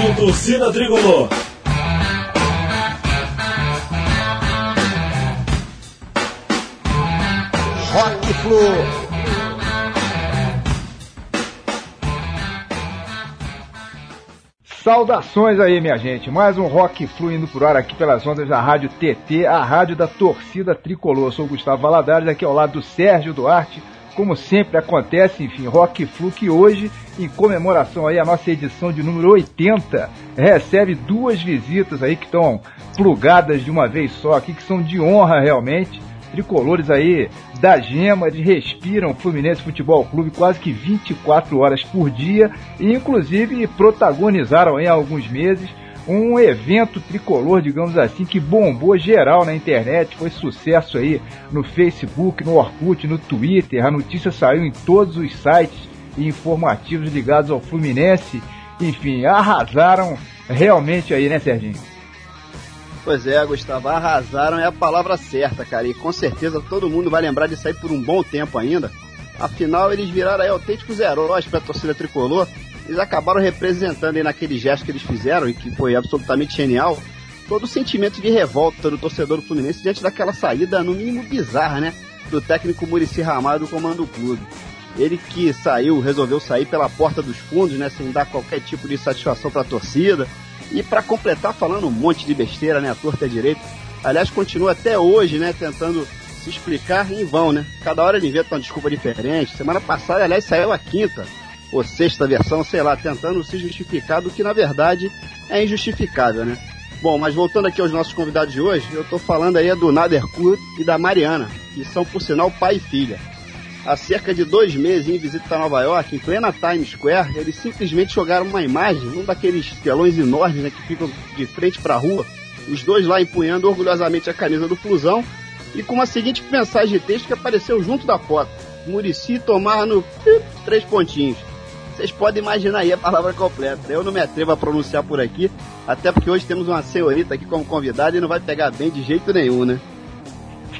Rádio Torcida Tricolor. Rock Flu. Saudações aí, minha gente. Mais um rock fluindo por ar aqui pelas ondas da Rádio TT, a rádio da torcida tricolor. Eu sou o Gustavo Valadares, aqui ao lado do Sérgio Duarte. Como sempre acontece, enfim, Rock Flu que hoje, em comemoração aí a nossa edição de número 80, recebe duas visitas aí que estão plugadas de uma vez só aqui, que são de honra realmente. Tricolores aí da Gema, eles respiram Fluminense Futebol Clube quase que 24 horas por dia e inclusive protagonizaram aí há alguns meses um evento tricolor, digamos assim, que bombou geral na internet, foi sucesso aí no Facebook, no Orkut, no Twitter, a notícia saiu em todos os sites informativos ligados ao Fluminense, enfim, arrasaram realmente aí, né, Serginho? Pois é, Gustavo, arrasaram é a palavra certa, cara. E com certeza todo mundo vai lembrar disso aí por um bom tempo ainda. Afinal, eles viraram aí autênticos heróis para a torcida tricolor. Eles acabaram representando aí naquele gesto que eles fizeram e que foi absolutamente genial. Todo o sentimento de revolta do torcedor do Fluminense diante daquela saída, no mínimo bizarra, né? Do técnico Murici Ramalho do comando do clube. Ele que saiu, resolveu sair pela porta dos fundos, né? Sem dar qualquer tipo de satisfação para a torcida e para completar, falando um monte de besteira, né? A torta é direito. Aliás, continua até hoje, né? Tentando se explicar em vão, né? Cada hora ele inventa uma desculpa diferente. Semana passada, aliás, saiu a quinta ou sexta versão, sei lá, tentando se justificar do que na verdade é injustificável, né? Bom, mas voltando aqui aos nossos convidados de hoje, eu tô falando aí do Nader Kurt e da Mariana, que são, por sinal, pai e filha há cerca de dois meses em visita a Nova York, em plena Times Square, eles simplesmente jogaram uma imagem, um daqueles telões enormes né, que ficam de frente para a rua, os dois lá empunhando orgulhosamente a camisa do Flusão e com uma seguinte mensagem de texto que apareceu junto da foto: Murici tomar no três pontinhos. Vocês podem imaginar aí a palavra completa. Eu não me atrevo a pronunciar por aqui, até porque hoje temos uma senhorita aqui como convidada e não vai pegar bem de jeito nenhum, né?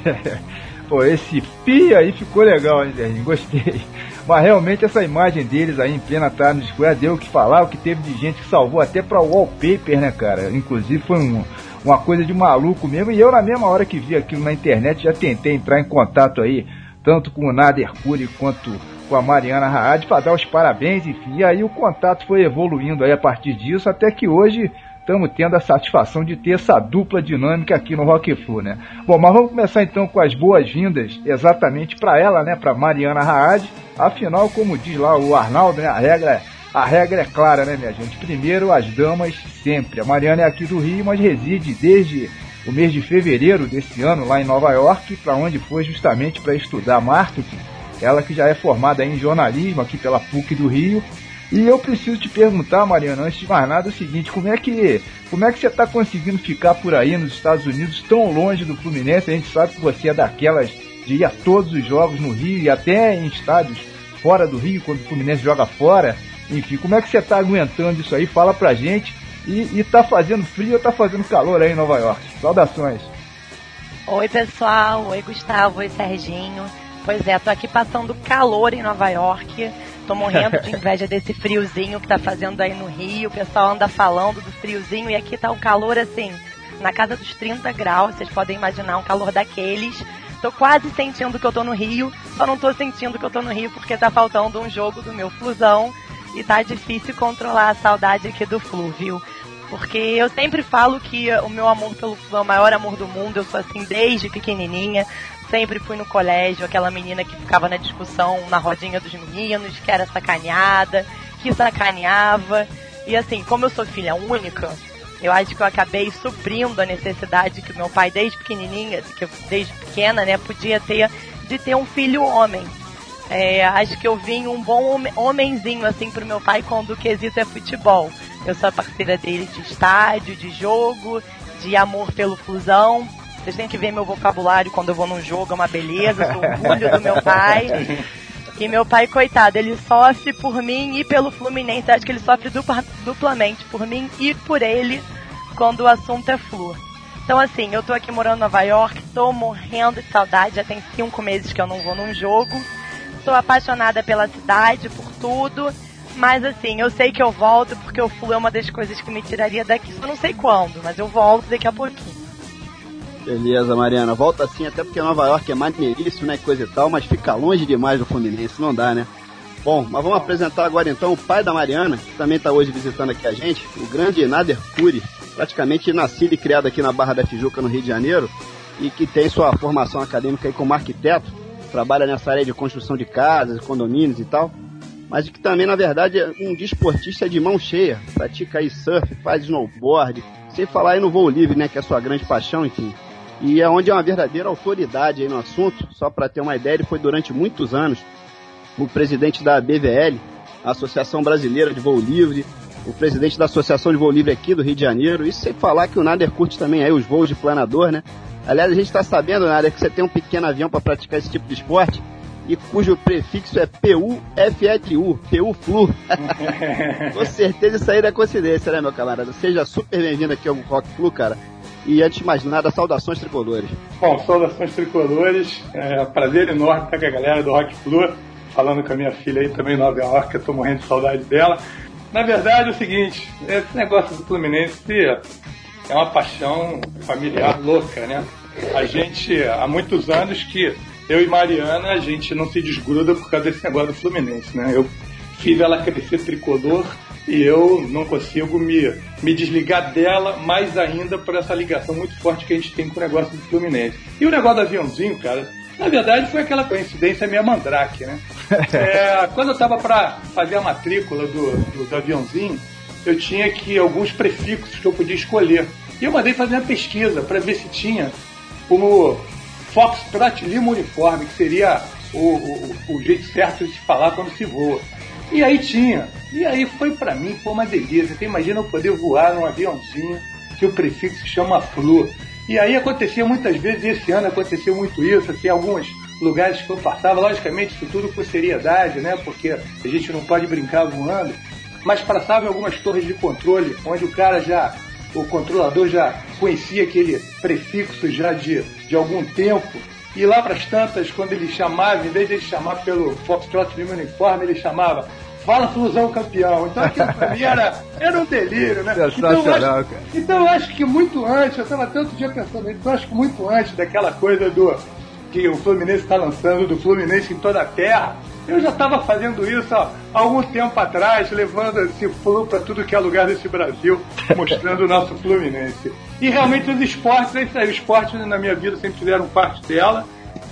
Pô, esse pi aí ficou legal, hein? Gostei. Mas realmente essa imagem deles aí em plena Times Square deu o que falar, o que teve de gente que salvou até pra wallpaper, né, cara? Inclusive foi um, uma coisa de maluco mesmo. E eu, na mesma hora que vi aquilo na internet, já tentei entrar em contato aí, tanto com o Nader Cury quanto com a Mariana Raad, para dar os parabéns, enfim. E aí o contato foi evoluindo aí a partir disso, até que hoje estamos tendo a satisfação de ter essa dupla dinâmica aqui no Rock Flu, né? Bom, mas vamos começar então com as boas-vindas exatamente para ela, né? Para Mariana Raad. Afinal, como diz lá o Arnaldo, né? A regra é a regra é clara, né, minha gente? Primeiro, as damas sempre. A Mariana é aqui do Rio, mas reside desde o mês de fevereiro desse ano lá em Nova York, para onde foi justamente para estudar marketing. Ela que já é formada em jornalismo aqui pela PUC do Rio e eu preciso te perguntar, Mariana, antes de mais nada, o seguinte, como é que como é que você está conseguindo ficar por aí nos Estados Unidos tão longe do Fluminense? A gente sabe que você é daquelas de ir a todos os jogos no Rio e até em estádios fora do Rio, quando o Fluminense joga fora. Enfim, como é que você está aguentando isso aí? Fala pra gente. E, e tá fazendo frio ou tá fazendo calor aí em Nova York? Saudações. Oi, pessoal. Oi, Gustavo. Oi, Serginho. Pois é, tô aqui passando calor em Nova York. Tô morrendo de inveja desse friozinho que tá fazendo aí no Rio. O pessoal anda falando do friozinho e aqui tá o calor assim, na casa dos 30 graus. Vocês podem imaginar um calor daqueles. Tô quase sentindo que eu tô no Rio, só não tô sentindo que eu tô no Rio porque tá faltando um jogo do meu Flusão e tá difícil controlar a saudade aqui do Flu, viu? Porque eu sempre falo que o meu amor pelo Flu é o maior amor do mundo, eu sou assim desde pequenininha sempre fui no colégio aquela menina que ficava na discussão na rodinha dos meninos, que era sacaneada, que sacaneava. E assim, como eu sou filha única, eu acho que eu acabei suprindo a necessidade que meu pai, desde pequenininha, que eu, desde pequena, né, podia ter de ter um filho homem. É, acho que eu vim um bom homenzinho assim pro meu pai quando o quesito é futebol. Eu sou a parceira dele de estádio, de jogo, de amor pelo fusão. Vocês têm que ver meu vocabulário quando eu vou num jogo, é uma beleza, sou orgulho do meu pai. E meu pai, coitado, ele sofre por mim e pelo Fluminense. Acho que ele sofre dupla, duplamente por mim e por ele quando o assunto é Flu. Então, assim, eu tô aqui morando em Nova York, tô morrendo de saudade, já tem cinco meses que eu não vou num jogo. Sou apaixonada pela cidade, por tudo, Mas assim, eu sei que eu volto porque o Flu é uma das coisas que me tiraria daqui. Só não sei quando, mas eu volto daqui a pouquinho. Beleza, Mariana. Volta assim, até porque Nova York é maneiríssimo, né? Coisa e tal, mas fica longe demais do Fluminense, não dá, né? Bom, mas vamos apresentar agora então o pai da Mariana, que também está hoje visitando aqui a gente, o grande Nader Cury, praticamente nascido e criado aqui na Barra da Tijuca, no Rio de Janeiro, e que tem sua formação acadêmica aí como arquiteto, trabalha nessa área de construção de casas, condomínios e tal, mas que também, na verdade, é um desportista de mão cheia, pratica aí surf, faz snowboard, sem falar aí no voo livre, né, que é a sua grande paixão, enfim. E é onde é uma verdadeira autoridade aí no assunto, só para ter uma ideia, ele foi durante muitos anos o presidente da BVL, a Associação Brasileira de Voo Livre, o presidente da Associação de Voo Livre aqui do Rio de Janeiro. Isso sem falar que o Nader curte também aí os voos de planador, né? Aliás, a gente está sabendo, Nader, que você tem um pequeno avião para praticar esse tipo de esporte e cujo prefixo é PU-FLU, PU-FLU. Com certeza isso aí é coincidência, né, meu camarada? Seja super bem-vindo aqui ao Rock Flu, cara. E antes de mais nada, saudações tricolores. Bom, saudações tricolores. É prazer enorme estar com a galera do Rock Flu falando com a minha filha aí também Nova York, eu tô morrendo de saudade dela. Na verdade é o seguinte, esse negócio do Fluminense é uma paixão familiar louca, né? A gente, há muitos anos que eu e Mariana, a gente não se desgruda por causa desse negócio do Fluminense, né? Eu fiz ela crescer tricolor e eu não consigo me, me desligar dela mais ainda por essa ligação muito forte que a gente tem com o negócio do Fluminense. E o negócio do aviãozinho, cara, na verdade, foi aquela coincidência minha mandrake, né? É, quando eu estava para fazer a matrícula do, do, do, aviãozinho, eu tinha que alguns prefixos que eu podia escolher. E eu mandei fazer uma pesquisa para ver se tinha como Foxtrot Lima Uniforme, que seria o, o, o, jeito certo de se falar quando se voa. E aí tinha. E aí foi para mim, foi uma delícia. Você imagina eu poder voar num aviãozinho que o prefixo chama Flu. E aí acontecia muitas vezes, e esse ano aconteceu muito isso, assim, alguns lugares que eu passava, logicamente isso tudo com seriedade, né? Porque a gente não pode brincar voando, mas passava em algumas torres de controle, onde o cara já, o controlador já conhecia aquele prefixo já de, de algum tempo, e lá para as tantas, quando ele chamava, em vez de ele chamar pelo Foxtrot Lima Uniforme, ele chamava fala Flusão campeão. Então aquilo pra mim era, era um delírio, né? Então eu, acho, então eu acho que muito antes, eu estava tanto dia pensando nisso, então eu acho que muito antes daquela coisa do que o Fluminense está lançando, do Fluminense em toda a terra, eu já estava fazendo isso há algum tempo atrás, levando esse flu para tudo que é lugar desse Brasil, mostrando o nosso Fluminense. E realmente os esportes, é isso aí, os esportes na minha vida sempre fizeram parte dela.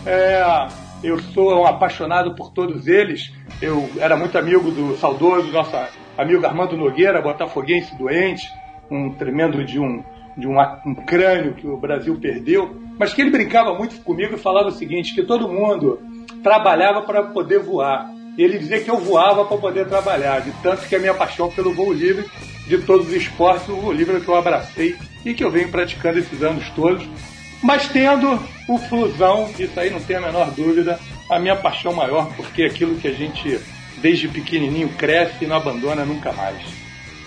É, eu sou um apaixonado por todos eles. Eu era muito amigo do saudoso nosso amigo Armando Nogueira, botafoguense doente, um tremendo de um de um, um crânio que o Brasil perdeu, mas que ele brincava muito comigo e falava o seguinte, que todo mundo trabalhava para poder voar. Ele dizia que eu voava para poder trabalhar, de tanto que a minha paixão pelo voo livre, de todos os esportes, o voo livre é que eu abracei e que eu venho praticando esses anos todos. Mas tendo o Flusão, isso aí não tem a menor dúvida, a minha paixão maior, porque aquilo que a gente desde pequenininho cresce e não abandona nunca mais.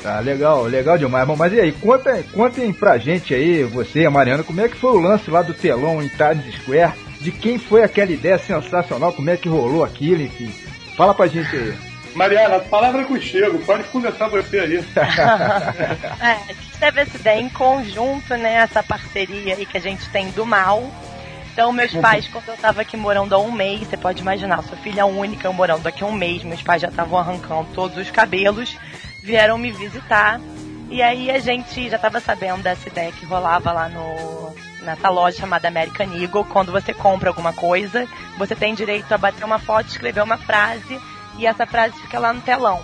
Tá, legal, legal demais. Bom, mas e aí, conta, contem pra gente aí, você e a Mariana, como é que foi o lance lá do telão em Times Square? De quem foi aquela ideia sensacional? Como é que rolou aquilo, enfim? Fala pra gente aí. Mariana, a palavra é contigo, pode começar você aí. é, a gente teve essa ideia em conjunto, né? Essa parceria aí que a gente tem do mal então, meus pais, quando eu tava aqui morando há um mês, você pode imaginar, sua filha única, eu morando aqui há um mês, meus pais já estavam arrancando todos os cabelos, vieram me visitar. E aí a gente já tava sabendo dessa ideia que rolava lá no, nessa loja chamada American Eagle. Quando você compra alguma coisa, você tem direito a bater uma foto, escrever uma frase, e essa frase fica lá no telão.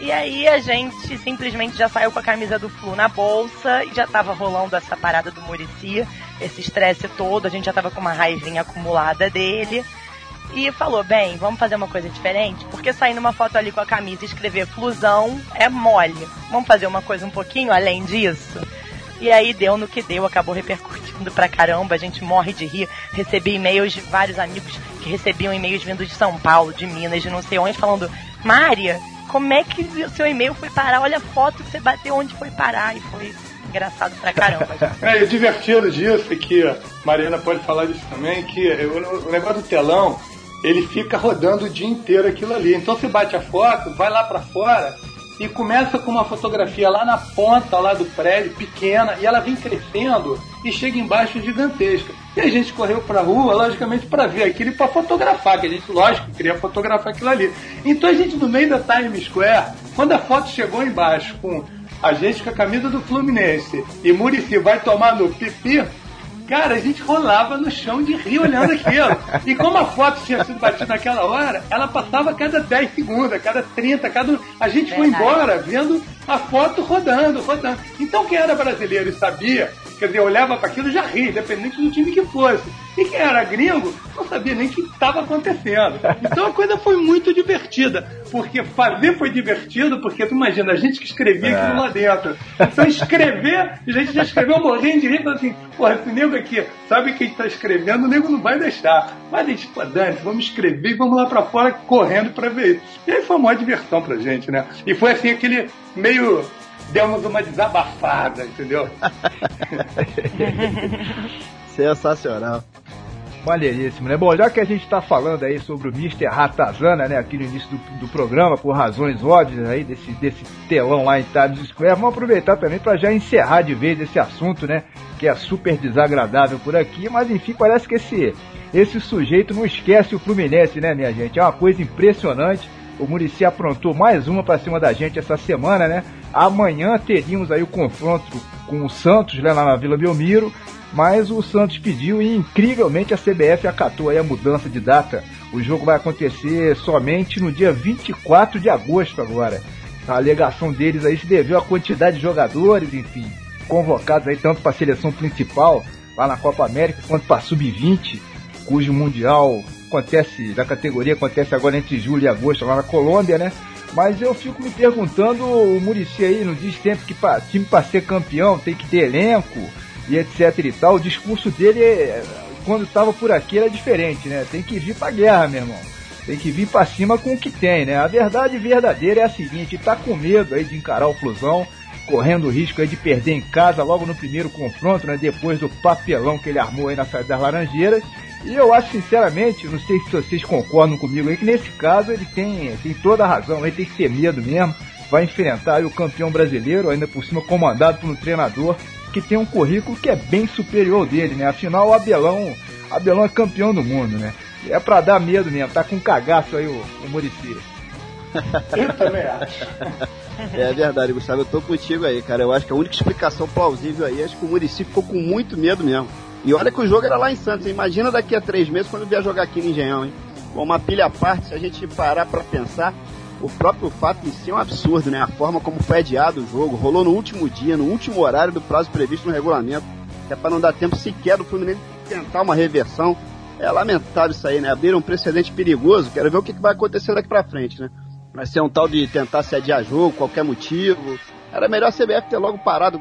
E aí a gente simplesmente já saiu com a camisa do Flu na bolsa e já tava rolando essa parada do Murici, esse estresse todo, a gente já tava com uma raivinha acumulada dele. E falou, bem, vamos fazer uma coisa diferente, porque sair numa foto ali com a camisa e escrever flusão é mole. Vamos fazer uma coisa um pouquinho além disso? E aí deu no que deu, acabou repercutindo pra caramba, a gente morre de rir. Recebi e-mails de vários amigos que recebiam e-mails vindos de São Paulo, de Minas, de não sei onde, falando, Mária, como é que o seu e-mail foi parar? Olha a foto que você bateu onde foi parar. E foi engraçado pra caramba. é, e divertido disso é que, Mariana pode falar disso também, que o negócio do telão, ele fica rodando o dia inteiro aquilo ali. Então você bate a foto, vai lá para fora e começa com uma fotografia lá na ponta lá do prédio, pequena, e ela vem crescendo e chega embaixo gigantesca. E a gente correu pra rua, logicamente, para ver aquilo e para fotografar, que a gente, lógico, queria fotografar aquilo ali. Então a gente, no meio da Times Square, quando a foto chegou embaixo com a gente com a camisa do Fluminense e Murici vai tomar no pipi, Cara, a gente rolava no chão de rir olhando aquilo. E como a foto tinha sido batida naquela hora, ela passava a cada 10 segundos, a cada 30, a cada. A gente foi embora vendo a foto rodando, rodando. Então quem era brasileiro e sabia Quer dizer, olhava para aquilo e já ria, independente do time que fosse. E quem era gringo não sabia nem o que estava acontecendo. Então a coisa foi muito divertida. Porque fazer foi divertido, porque tu imagina, a gente que escrevia é. aquilo lá dentro. Então escrever, a gente já escreveu morrendo de rir, assim, porra, esse nego aqui sabe quem está escrevendo, o nego não vai deixar. Mas a gente, pô, Dani, vamos escrever e vamos lá para fora correndo para ver isso. E aí foi uma diversão pra gente, né? E foi assim aquele meio demos uma desabafada, entendeu? Sensacional. Maneiríssimo, né? Bom, já que a gente está falando aí sobre o Mr. Ratazana, né, aqui no início do, do, programa, por razões óbvias aí, desse, desse telão lá em Times Square, vamos aproveitar também para já encerrar de vez esse assunto, né, que é super desagradável por aqui, mas enfim, parece que esse, esse sujeito não esquece o Fluminense, né, minha gente? É uma coisa impressionante. O Murici aprontou mais uma para cima da gente essa semana, né? Amanhã teríamos aí o confronto com o Santos né, lá na Vila Belmiro, mas o Santos pediu e incrivelmente a CBF acatou aí a mudança de data. O jogo vai acontecer somente no dia 24 de agosto agora. A alegação deles aí se deveu à quantidade de jogadores, enfim, convocados aí tanto para a seleção principal lá na Copa América quanto para a Sub-20, cujo mundial acontece da categoria acontece agora entre julho e agosto lá na Colômbia, né? Mas eu fico me perguntando, o Murici aí não diz sempre que pra, time para ser campeão tem que ter elenco e etc e tal. O discurso dele, é, quando estava por aqui, era diferente, né? Tem que vir pra guerra, meu irmão. Tem que vir para cima com o que tem, né? A verdade verdadeira é a seguinte, tá com medo aí de encarar o Flusão, correndo o risco aí de perder em casa logo no primeiro confronto, né? Depois do papelão que ele armou aí na saída das Laranjeiras. E eu acho, sinceramente, não sei se vocês concordam comigo aí, que nesse caso ele tem, tem toda a razão, ele tem que ter medo mesmo. Vai enfrentar o campeão brasileiro, ainda por cima comandado por um treinador que tem um currículo que é bem superior ao dele, né? Afinal, o Abelão, Abelão é campeão do mundo, né? É pra dar medo mesmo, tá com cagaço aí o, o Muricy. Eu também acho. É verdade, Gustavo, eu tô contigo aí, cara. Eu acho que a única explicação plausível aí é que o Muricy ficou com muito medo mesmo. E olha que o jogo era lá em Santos. Imagina daqui a três meses quando vier jogar aqui no Engenhão, hein? Com uma pilha à parte, se a gente parar para pensar, o próprio fato em si é um absurdo, né? A forma como foi adiado o jogo, rolou no último dia, no último horário do prazo previsto no regulamento, é para não dar tempo sequer do Fluminense tentar uma reversão. É lamentável isso aí, né? Abriram um precedente perigoso. Quero ver o que vai acontecer daqui para frente, né? Vai ser um tal de tentar se adiar jogo, qualquer motivo. Era melhor a CBF ter logo parado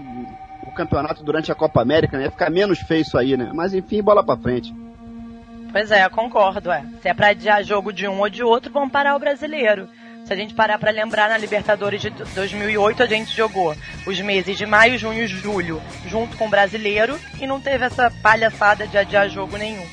campeonato durante a Copa América, né? Ia ficar menos feio isso aí, né? Mas enfim, bola pra frente. Pois é, eu concordo, é. Se é pra adiar jogo de um ou de outro, vamos parar o brasileiro. Se a gente parar para lembrar, na Libertadores de 2008 a gente jogou os meses de maio, junho e julho junto com o brasileiro e não teve essa palhaçada de adiar jogo nenhum.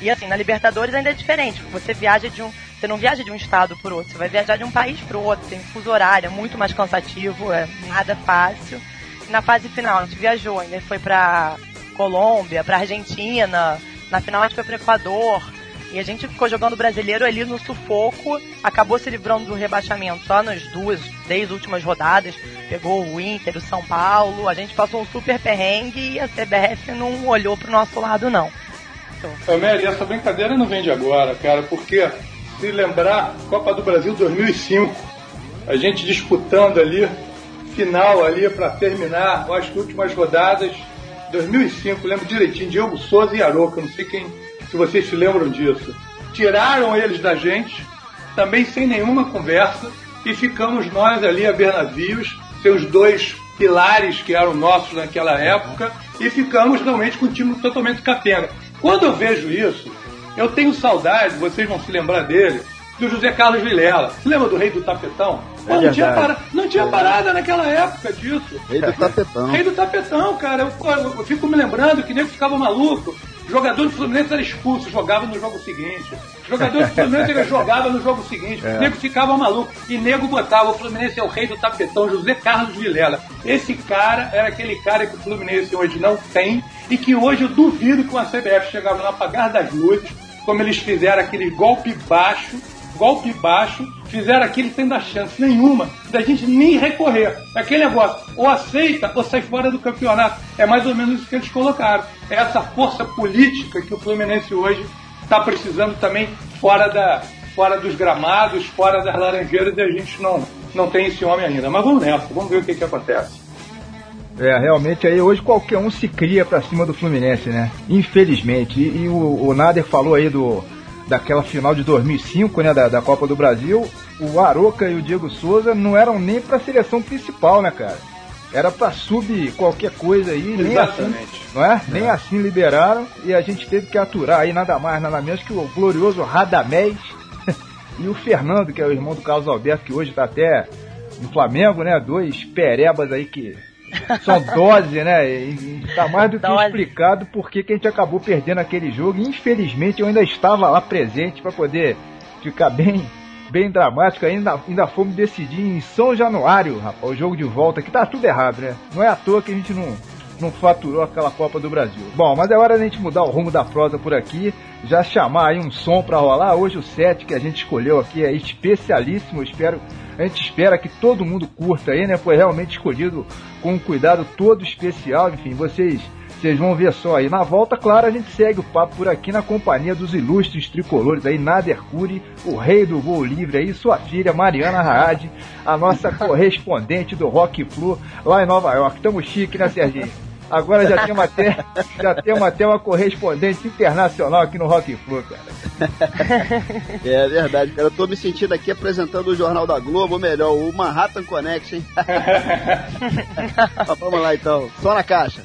E assim, na Libertadores ainda é diferente. Você viaja de um, você não viaja de um estado para outro, você vai viajar de um país para outro, tem fuso horário, é muito mais cansativo, é nada fácil na fase final, a gente viajou, ainda foi pra Colômbia, pra Argentina, na final a gente foi pro Equador. E a gente ficou jogando brasileiro ali no sufoco, acabou se livrando do rebaixamento só nas duas, três últimas rodadas. Pegou o Inter, o São Paulo, a gente passou um super perrengue e a CBF não olhou pro nosso lado, não. Então... Essa brincadeira não vem de agora, cara, porque se lembrar, Copa do Brasil 2005, a gente disputando ali final ali para terminar as últimas rodadas. 2005, lembro direitinho, Diogo Souza e Aroca, não sei quem, se vocês se lembram disso. Tiraram eles da gente, também sem nenhuma conversa, e ficamos nós ali a Bernavios, seus dois pilares que eram nossos naquela época, e ficamos realmente com um time totalmente capenga. Quando eu vejo isso, eu tenho saudade, vocês vão se lembrar dele, do José Carlos Vilela. Você lembra do Rei do Tapetão? Pô, é não, tinha para... não tinha parada naquela época disso. Rei do Tapetão. Rei do Tapetão, cara. Eu, eu, eu fico me lembrando que nego ficava maluco. Jogador do Fluminense era expulso, jogava no jogo seguinte. Jogador do Fluminense ele jogava no jogo seguinte. É. O nego ficava maluco. E nego botava, o Fluminense é o rei do tapetão, José Carlos Vilela. Esse cara era aquele cara que o Fluminense hoje não tem e que hoje eu duvido que uma CBF chegava no apagar das luzes, como eles fizeram aquele golpe baixo, golpe baixo, fizeram aquilo sem dar chance nenhuma da gente nem recorrer. Aquele negócio, ou aceita ou sai fora do campeonato. É mais ou menos isso que eles colocaram. É essa força política que o Fluminense hoje está precisando também fora, da, fora dos gramados, fora das laranjeiras, e a gente não, não tem esse homem ainda. Mas vamos nessa, vamos ver o que, que acontece. É, realmente aí hoje qualquer um se cria para cima do Fluminense, né? Infelizmente. E, e o, o Nader falou aí do, daquela final de 2005, né, da, da Copa do Brasil, o Aroca e o Diego Souza não eram nem para a seleção principal, né, cara? Era para sub qualquer coisa aí, nem assim, não é? é? Nem assim liberaram e a gente teve que aturar aí nada mais, nada menos que o glorioso Radamés e o Fernando, que é o irmão do Carlos Alberto, que hoje tá até no Flamengo, né? Dois perebas aí que são dose, né? E, tá mais do que dose. explicado por que a gente acabou perdendo aquele jogo. E, infelizmente eu ainda estava lá presente para poder ficar bem bem dramático. Ainda, ainda fomos decidir em São Januário, rapaz, o jogo de volta, que tá tudo errado, né? Não é à toa que a gente não, não faturou aquela Copa do Brasil. Bom, mas é hora da gente mudar o rumo da prosa por aqui, já chamar aí um som para rolar. Hoje o set que a gente escolheu aqui é especialíssimo, espero a gente espera que todo mundo curta aí, né? Foi realmente escolhido com um cuidado todo especial. Enfim, vocês vocês vão ver só aí. Na volta, claro, a gente segue o papo por aqui na companhia dos ilustres tricolores aí, Nader Cury, o rei do voo livre aí, sua filha Mariana Raad, a nossa correspondente do Rock Flu lá em Nova York. Tamo chique, né, Serginho? Agora já temos até, já temos até uma correspondente internacional aqui no Rock Flu, cara. É verdade, cara. Eu tô me sentindo aqui apresentando o Jornal da Globo, ou melhor, o Manhattan Connection. Vamos lá então, só na caixa.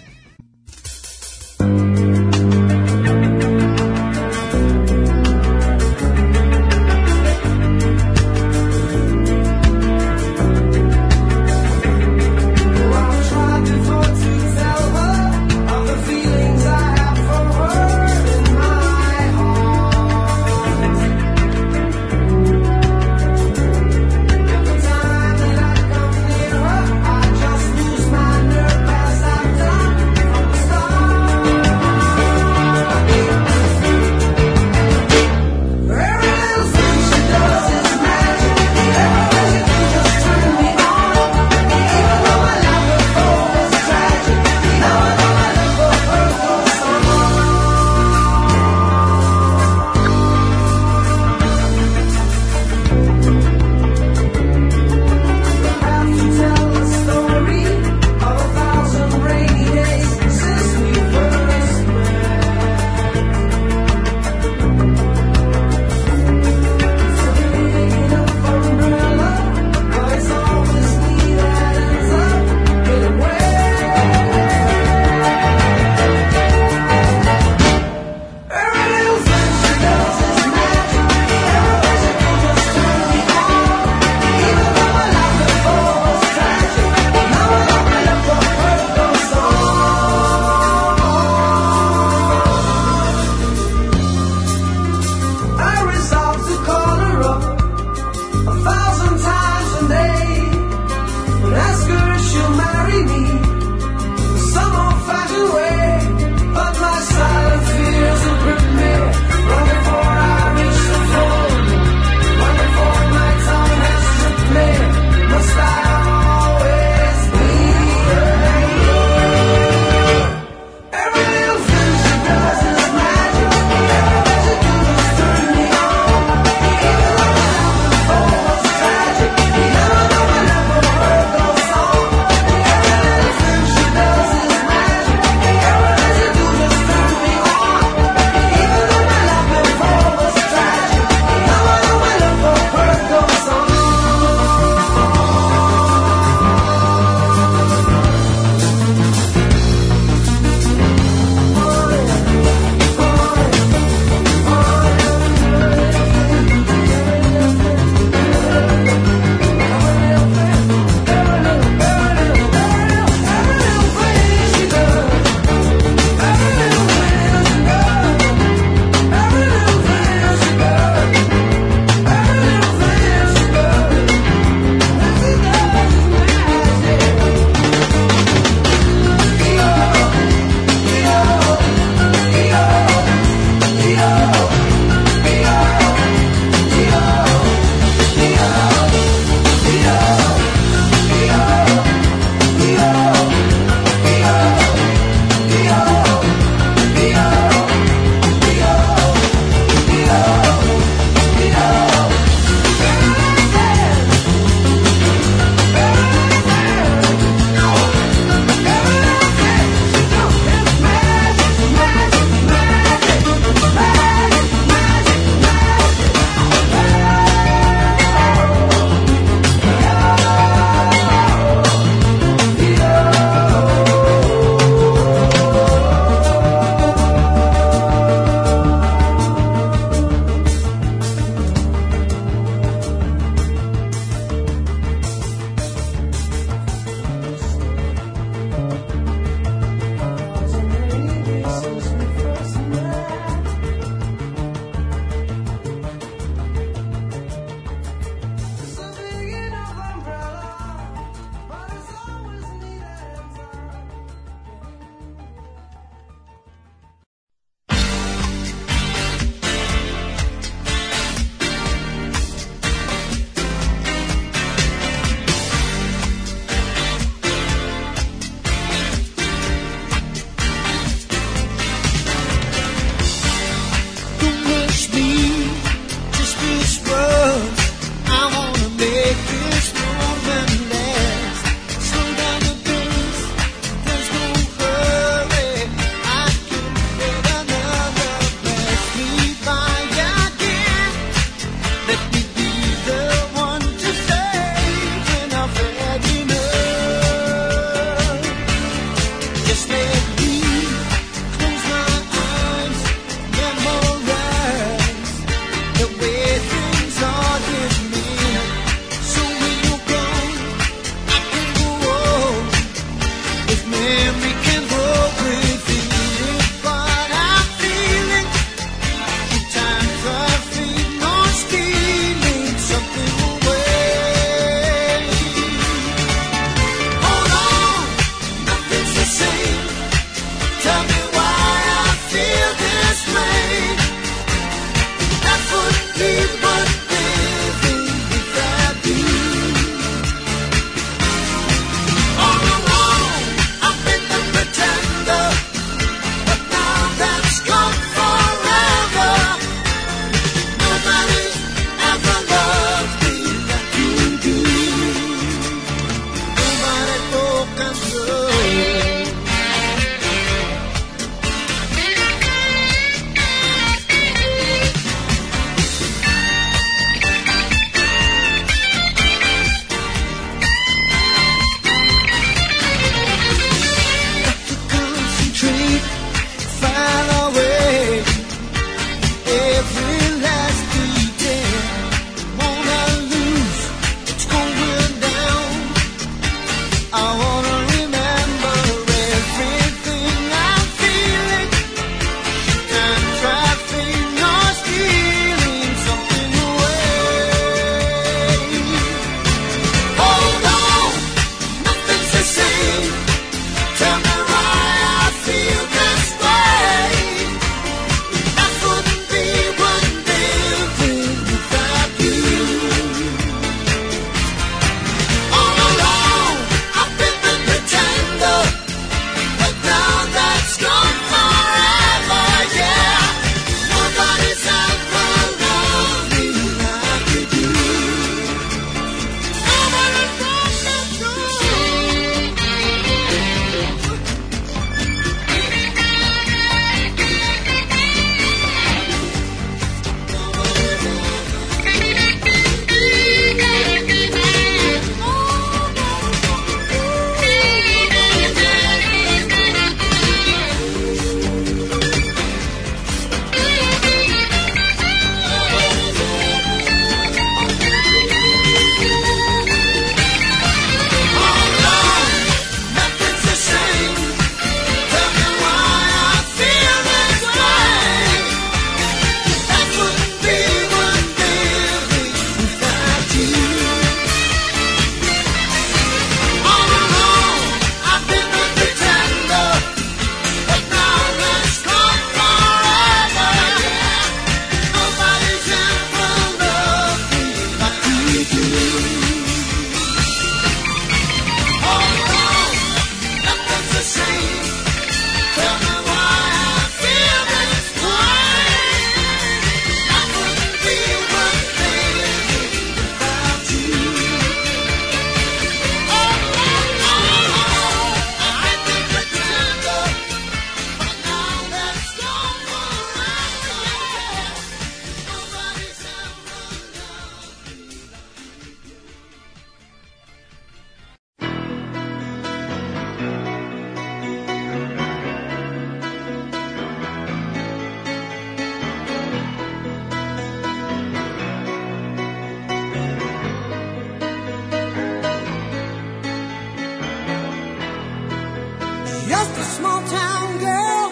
a small town girl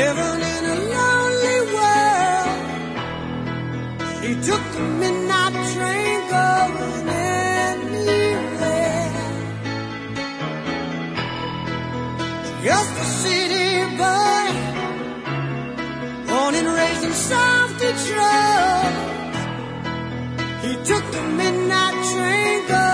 living in a lonely world. He took the midnight train going anywhere. Just a city boy, born and raised in South Detroit. He took the midnight train going.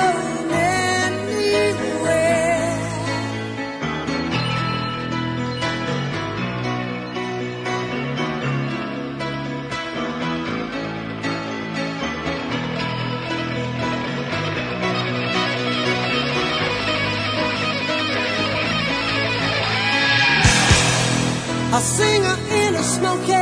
A singer in a snow cave.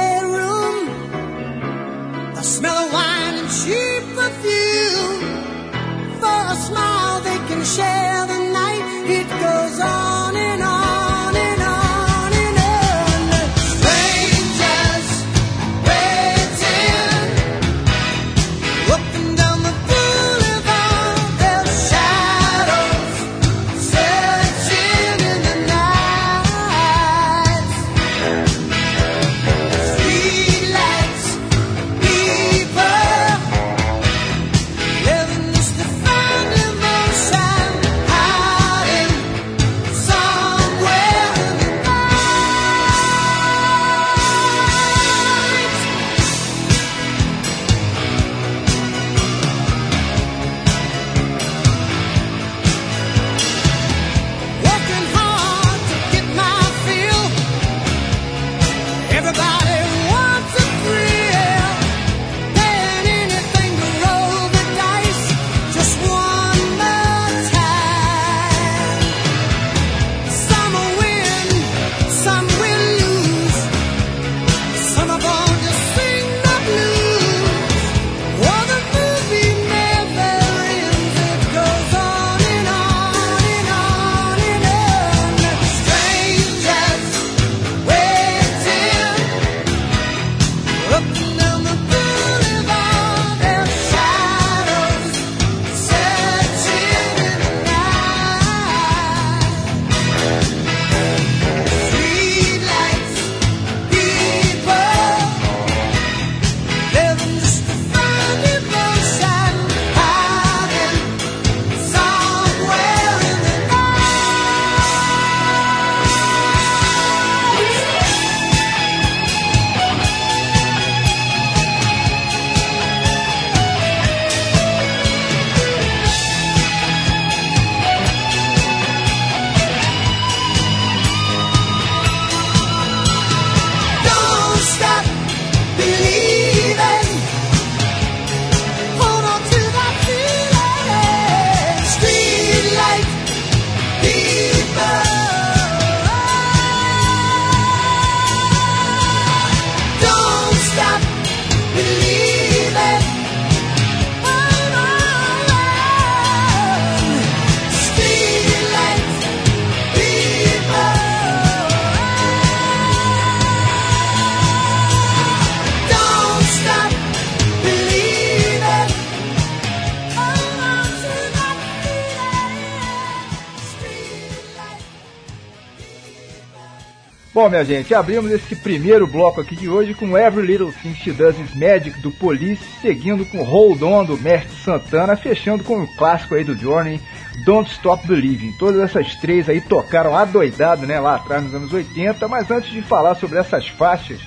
Bom, minha gente, abrimos esse primeiro bloco aqui de hoje com Every Little Thing She Does Is Magic do Police, seguindo com Hold On do Mestre Santana, fechando com o clássico aí do Journey, Don't Stop Believing. Todas essas três aí tocaram adoidado, né, lá atrás nos anos 80, mas antes de falar sobre essas faixas,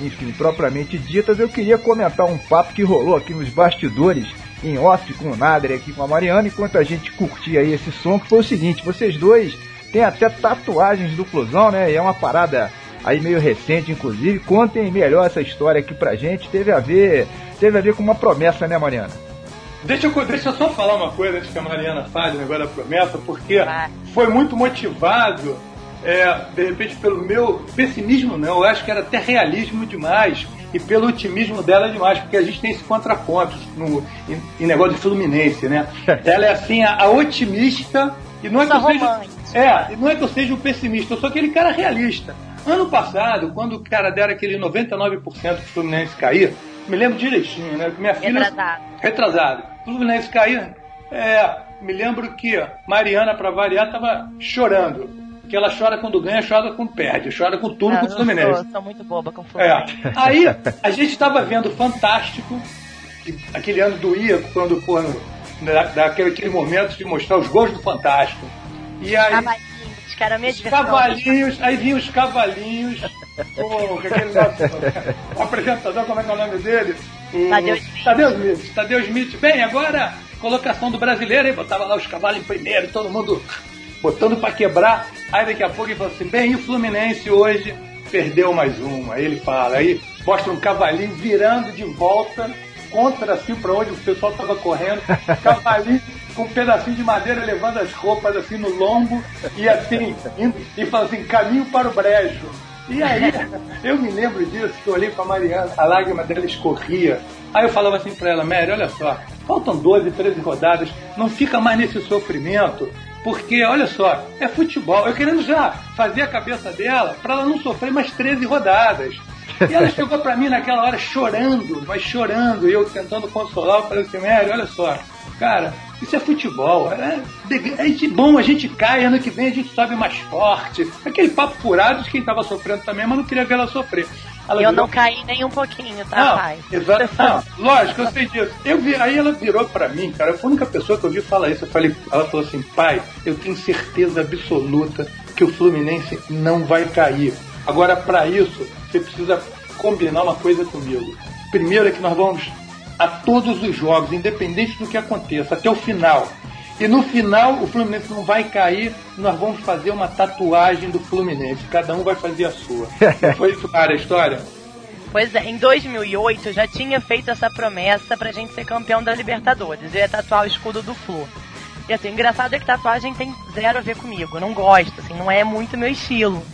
enfim, propriamente ditas, eu queria comentar um papo que rolou aqui nos bastidores, em off com o Nader aqui com a Mariana, enquanto a gente curtia aí esse som, que foi o seguinte, vocês dois tem até tatuagens do Flusão, né? E é uma parada aí meio recente, inclusive. Contem melhor essa história aqui pra gente. Teve a ver, teve a ver com uma promessa, né, Mariana? Deixa eu, deixa eu só falar uma coisa antes que a Mariana fale o negócio da promessa, porque foi muito motivado, é, de repente, pelo meu pessimismo, não, eu acho que era até realismo demais, e pelo otimismo dela demais, porque a gente tem esse contraponto no, em, em negócio de Fluminense, né? Ela é assim, a, a otimista, e não é que eu seja, é, não é que eu seja um pessimista, eu sou aquele cara realista. Ano passado, quando o cara dera aquele 99% do Fluminense cair, me lembro direitinho, né? Minha filha. Retrasado. Retrasado. O Fluminense cair, é, me lembro que Mariana, pra variar, tava chorando. Que ela chora quando ganha, chora quando perde, chora com tudo Não, com o Fluminense. sou, sou muito boba com o É. Fluminense. Aí a gente estava vendo Fantástico, que aquele ano doía quando pô, da- daquele aquele momento de mostrar os gols do Fantástico. E aí Cavalinhos, que era os cavalinhos, aí vinham os cavalinhos, com aquele nosso o apresentador, como é que é o nome dele? O- Tadeu Smith. Tadeu Smith. Tadeu Smith. Bem, agora colocação do brasileiro, aí botava lá os cavalos em primeiro, todo mundo botando pra quebrar. Aí daqui a pouco ele falou assim, bem, e o Fluminense hoje perdeu mais uma. Aí ele fala, aí mostra um cavalinho virando de volta contra assim pra onde o pessoal tava correndo, cavalinho com um pedacinho de madeira levando as roupas assim no lombo e assim, indo, e fala assim, caminho para o brejo. E aí, eu me lembro disso, que eu olhei pra Mariana, a lágrima dela escorria. Aí eu falava assim pra ela, Mary, olha só, faltam 12, 13 rodadas, não fica mais nesse sofrimento, porque, olha só, é futebol. Eu querendo já fazer a cabeça dela pra ela não sofrer mais 13 rodadas. E ela chegou pra mim naquela hora chorando, mas chorando, e eu tentando consolar, eu falei assim, Mary, olha só, cara, isso é futebol, é, é de bom, a gente cai, ano que vem a gente sobe mais forte. Aquele papo furado de quem tava sofrendo também, mas não queria ver ela sofrer. Ela Eu virou- não caí nem um pouquinho, tá, não, pai? exato. Não, lógico, eu sei disso. Eu vi, aí ela virou pra mim, cara. Foi a única pessoa que eu vi falar isso. Eu falei, ela falou assim, pai, eu tenho certeza absoluta que o Fluminense não vai cair. Agora, pra isso, você precisa combinar uma coisa comigo. Primeiro é que nós vamos a todos os jogos, independente do que aconteça, até o final. E no final o Fluminense não vai cair, nós vamos fazer uma tatuagem do Fluminense. Cada um vai fazer a sua. Foi isso, cara, a história? Pois é, em 2008 eu já tinha feito essa promessa pra gente ser campeão da Libertadores. Eu ia tatuar o escudo do Flu. E assim, o engraçado é que tatuagem tem zero a ver comigo. Eu não gosto, assim, não é muito meu estilo.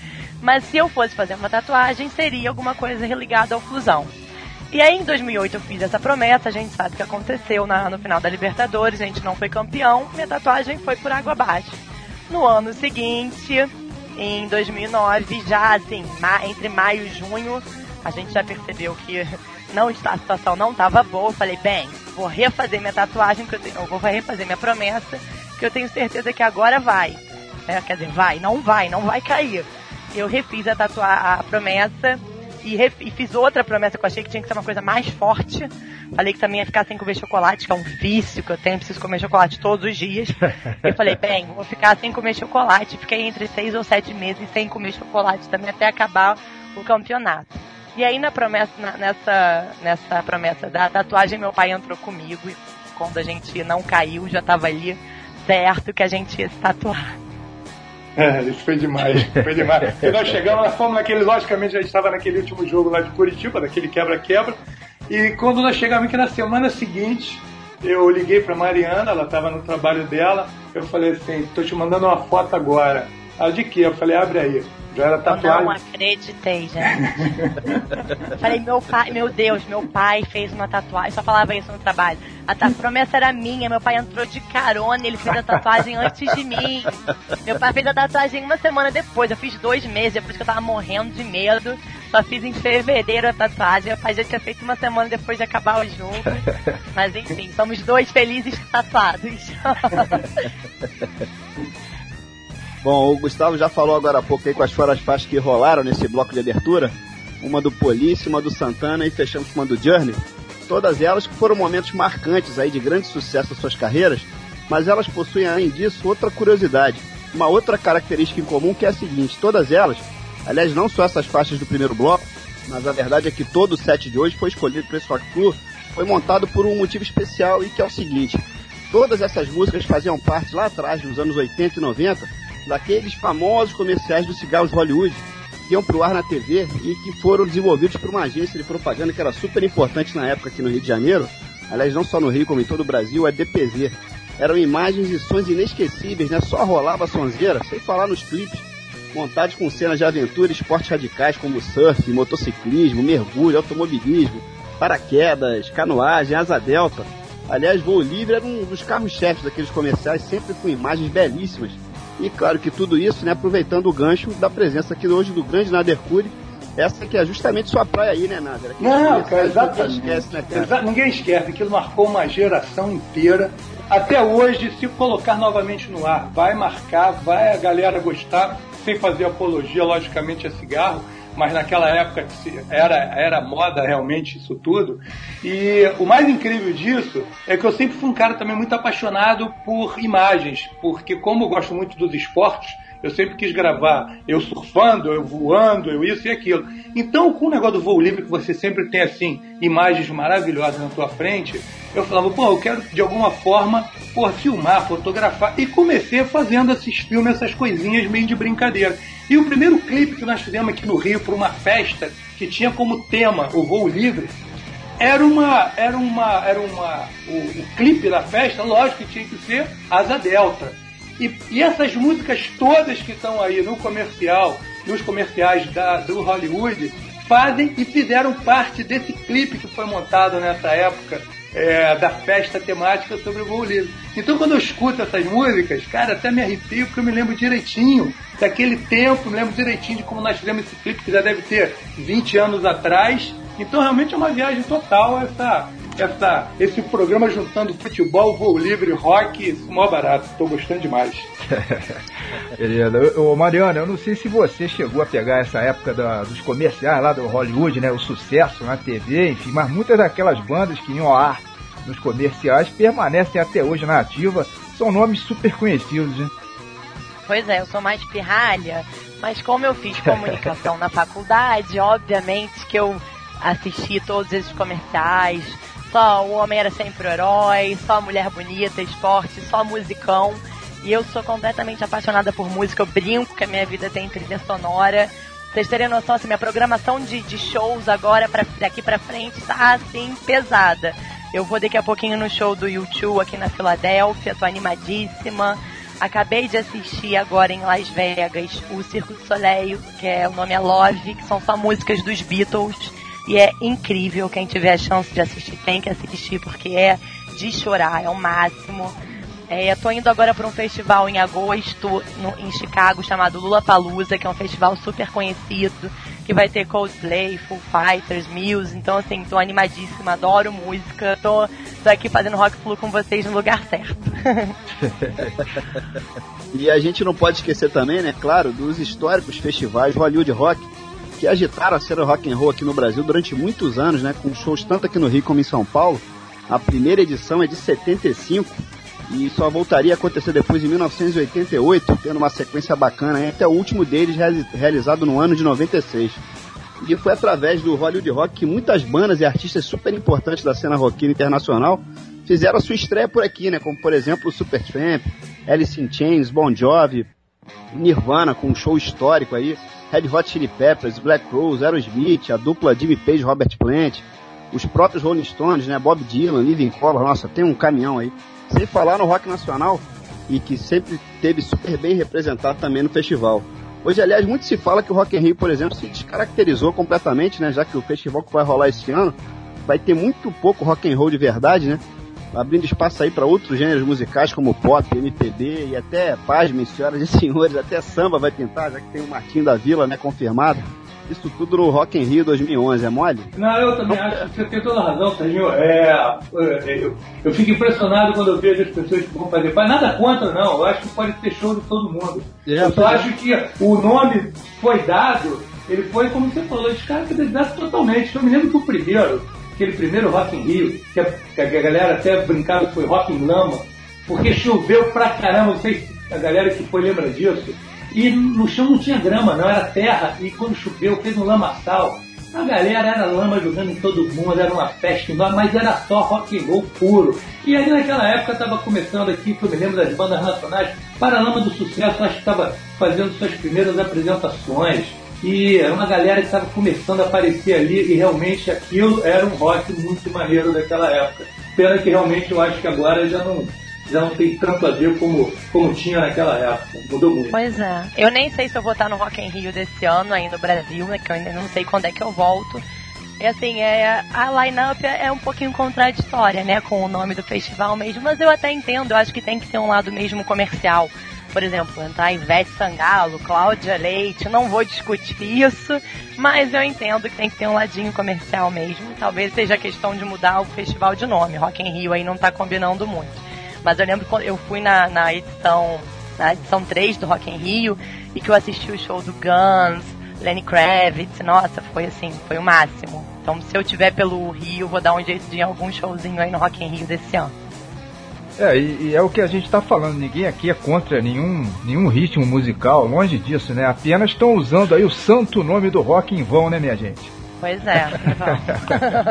Mas se eu fosse fazer uma tatuagem, seria alguma coisa ligada ao Flusão. E aí em 2008 eu fiz essa promessa, a gente sabe o que aconteceu na- no final da Libertadores, a gente não foi campeão, minha tatuagem foi por água abaixo. No ano seguinte, em 2009, já assim, ma- entre maio e junho, a gente já percebeu que não a situação não estava boa. Eu falei, bem, vou refazer minha tatuagem, que eu, tenho, eu vou refazer minha promessa, que eu tenho certeza que agora vai. É, quer dizer, vai, não vai, não vai cair. Eu refiz a, tatua a promessa e, ref- e fiz outra promessa que eu achei que tinha que ser uma coisa mais forte. Falei que também ia ficar sem comer chocolate, que é um vício que eu tenho, preciso comer chocolate todos os dias. Eu falei, bem, vou ficar sem comer chocolate. Fiquei entre seis ou sete meses sem comer chocolate também até acabar o campeonato. E aí na promessa, na- nessa, nessa promessa da tatuagem, meu pai entrou comigo e quando a gente não caiu, já tava ali certo que a gente ia se tatuar. É, isso foi demais, foi demais. E nós chegamos, nós fomos naquele, logicamente, a gente estava naquele último jogo lá de Curitiba, daquele quebra-quebra. E quando nós chegamos aqui na semana seguinte, eu liguei para Mariana, ela estava no trabalho dela. Eu falei assim: tô te mandando uma foto agora. Ela de quê? Eu falei: abre aí. Já era Eu tatuagem. não acreditei, gente. Falei, meu pai, meu Deus, meu pai fez uma tatuagem. Só falava isso no trabalho. A ta- promessa era minha, meu pai entrou de carona, ele fez a tatuagem antes de mim. Meu pai fez a tatuagem uma semana depois, eu fiz dois meses, depois que eu tava morrendo de medo. Só fiz em fevereiro a tatuagem, meu pai já tinha feito uma semana depois de acabar o jogo. Mas enfim, somos dois felizes tatuados. Bom, o Gustavo já falou agora há pouco aí foram as faixas que rolaram nesse bloco de abertura. Uma do Police, uma do Santana e fechamos com uma do Journey. Todas elas que foram momentos marcantes aí de grande sucesso nas suas carreiras, mas elas possuem além disso outra curiosidade. Uma outra característica em comum que é a seguinte, todas elas, aliás não só essas faixas do primeiro bloco, mas a verdade é que todo o set de hoje foi escolhido para esse Rock Flu, foi montado por um motivo especial e que é o seguinte, todas essas músicas faziam parte lá atrás, nos anos 80 e 90, daqueles famosos comerciais dos cigarros Hollywood que iam pro ar na TV e que foram desenvolvidos por uma agência de propaganda que era super importante na época aqui no Rio de Janeiro. Aliás, não só no Rio, como em todo o Brasil, a DPZ. Eram imagens e sons inesquecíveis, né? Só rolava sonzeira, sem falar nos clipes, montados com cenas de aventura e esportes radicais como surf, motociclismo, mergulho, automobilismo, paraquedas, canoagem, asa delta. Aliás, voo livre era um dos carros-chefes daqueles comerciais, sempre com imagens belíssimas e claro que tudo isso, né, aproveitando o gancho da presença aqui hoje do grande Nader Cury, essa que é justamente sua praia aí, né, Nader? Não, cara, exatamente. Ninguém esquece, né, cara? Exa ninguém esquece, aquilo marcou uma geração inteira. Até hoje, se colocar novamente no ar, vai marcar, vai a galera gostar, sem fazer apologia, logicamente, a cigarro mas naquela época era, era moda realmente isso tudo. E o mais incrível disso é que eu sempre fui um cara também muito apaixonado por imagens, porque como eu gosto muito dos esportes, eu sempre quis gravar eu surfando, eu voando, eu isso e aquilo. Então, com o negócio do voo livre, que você sempre tem assim, imagens maravilhosas na tua frente, eu falava, pô, eu quero de alguma forma pô, filmar, fotografar. E comecei fazendo esses filmes, essas coisinhas meio de brincadeira. E o primeiro clipe que nós fizemos aqui no Rio para uma festa que tinha como tema o voo livre era uma era uma era uma o, o clipe da festa lógico que tinha que ser Asa Delta e, e essas músicas todas que estão aí no comercial, nos comerciais da, do Hollywood, fazem e fizeram parte desse clipe que foi montado nessa época é, da festa temática sobre o voo livre. Então quando eu escuto essas músicas, cara, até me arrepio porque eu me lembro direitinho daquele tempo, me lembro direitinho de como nós fizemos esse clipe, que já deve ter 20 anos atrás. Então realmente é uma viagem total essa essa, esse programa juntando futebol, voo livre, rock, mó barato. Tô gostando demais. Beleza. Ô, Mariana, eu não sei se você chegou a pegar essa época da, dos comerciais lá do Hollywood, né? O sucesso na TV, enfim, mas muitas daquelas bandas que iam ao ar nos comerciais permanecem até hoje na ativa. São nomes super conhecidos, né? Pois é, eu sou mais pirralha, mas como eu fiz comunicação na faculdade, obviamente que eu assisti todos esses comerciais, só o homem era sempre o herói, só a mulher bonita, esporte, só musicão. E eu sou completamente apaixonada por música, eu brinco que a minha vida tem trilha sonora. Vocês terem noção, assim, minha programação de, de shows agora, pra, daqui pra frente, tá assim, pesada. Eu vou daqui a pouquinho no show do YouTube aqui na Filadélfia, tô animadíssima. Acabei de assistir agora em Las Vegas o Circo do Soleil, que é o nome é Love, que são só músicas dos Beatles. E é incrível. Quem tiver a chance de assistir, tem que assistir, porque é de chorar, é o máximo. É, tô indo agora para um festival em agosto no, em Chicago chamado Lula Palusa, que é um festival super conhecido, que vai ter Coldplay, Full Fighters, Muse. Então, assim, tô animadíssima, adoro música. Tô, tô aqui fazendo rock flu com vocês no lugar certo. e a gente não pode esquecer também, né, claro, dos históricos festivais Hollywood Rock que agitaram a cena rock and roll aqui no Brasil durante muitos anos, né, com shows tanto aqui no Rio como em São Paulo. A primeira edição é de 75 e só voltaria a acontecer depois em 1988, tendo uma sequência bacana, até o último deles realizado no ano de 96. E foi através do Hollywood Rock que muitas bandas e artistas super importantes da cena rockera internacional fizeram sua estreia por aqui, né? Como por exemplo o Supertramp, Alice in Chains, Bon Jovi, Nirvana com um show histórico aí, Red Hot Chili Peppers, Black Rose, Aerosmith, a dupla Jimmy Page, Robert Plant, os próprios Rolling Stones, né, Bob Dylan, Living Colour, nossa, tem um caminhão aí. Sem falar no rock nacional e que sempre teve super bem representado também no festival. Hoje, aliás, muito se fala que o Rock in Rio, por exemplo, se descaracterizou completamente, né, já que o festival que vai rolar esse ano vai ter muito pouco rock and roll de verdade, né? Abrindo espaço aí para outros gêneros musicais como pop, MPB e até, pasmem, senhoras e senhores, até samba vai pintar, já que tem o Martinho da Vila, né, confirmado. Isso tudo no Rock in Rio 2011, é mole? Não, eu também acho que você tem toda a razão, Serginho. É, eu, eu fico impressionado quando eu vejo as pessoas que vão fazer. Mas nada contra, não. Eu acho que pode ter show de todo mundo. É, eu só acho que o nome foi dado, ele foi, como você falou, descaracterizado totalmente. Eu me lembro que o primeiro, aquele primeiro Rock in Rio, que a, que a galera até brincava que foi Rock in Lama, porque choveu pra caramba, não sei se a galera que foi lembra disso e no chão não tinha grama, não, era terra. E quando choveu, fez um lamaçal. A galera era lama jogando em todo mundo, era uma festa enorme, mas era só rock and roll puro. E aí naquela época estava começando aqui, que eu me lembro das bandas nacionais, Paralama do Sucesso, acho que estava fazendo suas primeiras apresentações. E era uma galera que estava começando a aparecer ali e realmente aquilo era um rock muito maneiro daquela época. Pena que realmente eu acho que agora já não, já não tem tanto a ver como, como tinha naquela época. Mudou muito. Pois é. Eu nem sei se eu vou estar no Rock in Rio desse ano aí no Brasil, né? Que eu ainda não sei quando é que eu volto. E assim, é, a line-up é um pouquinho contraditória, né? Com o nome do festival mesmo, mas eu até entendo, eu acho que tem que ter um lado mesmo comercial. Por exemplo, entrar Ivete Sangalo, Cláudia Leite, não vou discutir isso, mas eu entendo que tem que ter um ladinho comercial mesmo. Talvez seja questão de mudar o festival de nome. Rock in Rio aí não tá combinando muito. Mas eu lembro quando eu fui na, na edição na edição 3 do Rock in Rio e que eu assisti o show do Guns, Lenny Kravitz, nossa, foi assim, foi o máximo. Então se eu tiver pelo Rio, vou dar um jeito de ir algum showzinho aí no Rock in Rio desse ano. É, e, e, é o que a gente está falando, ninguém aqui é contra nenhum, nenhum ritmo musical, longe disso, né? Apenas estão usando aí o santo nome do rock em vão, né, minha gente? Pois é,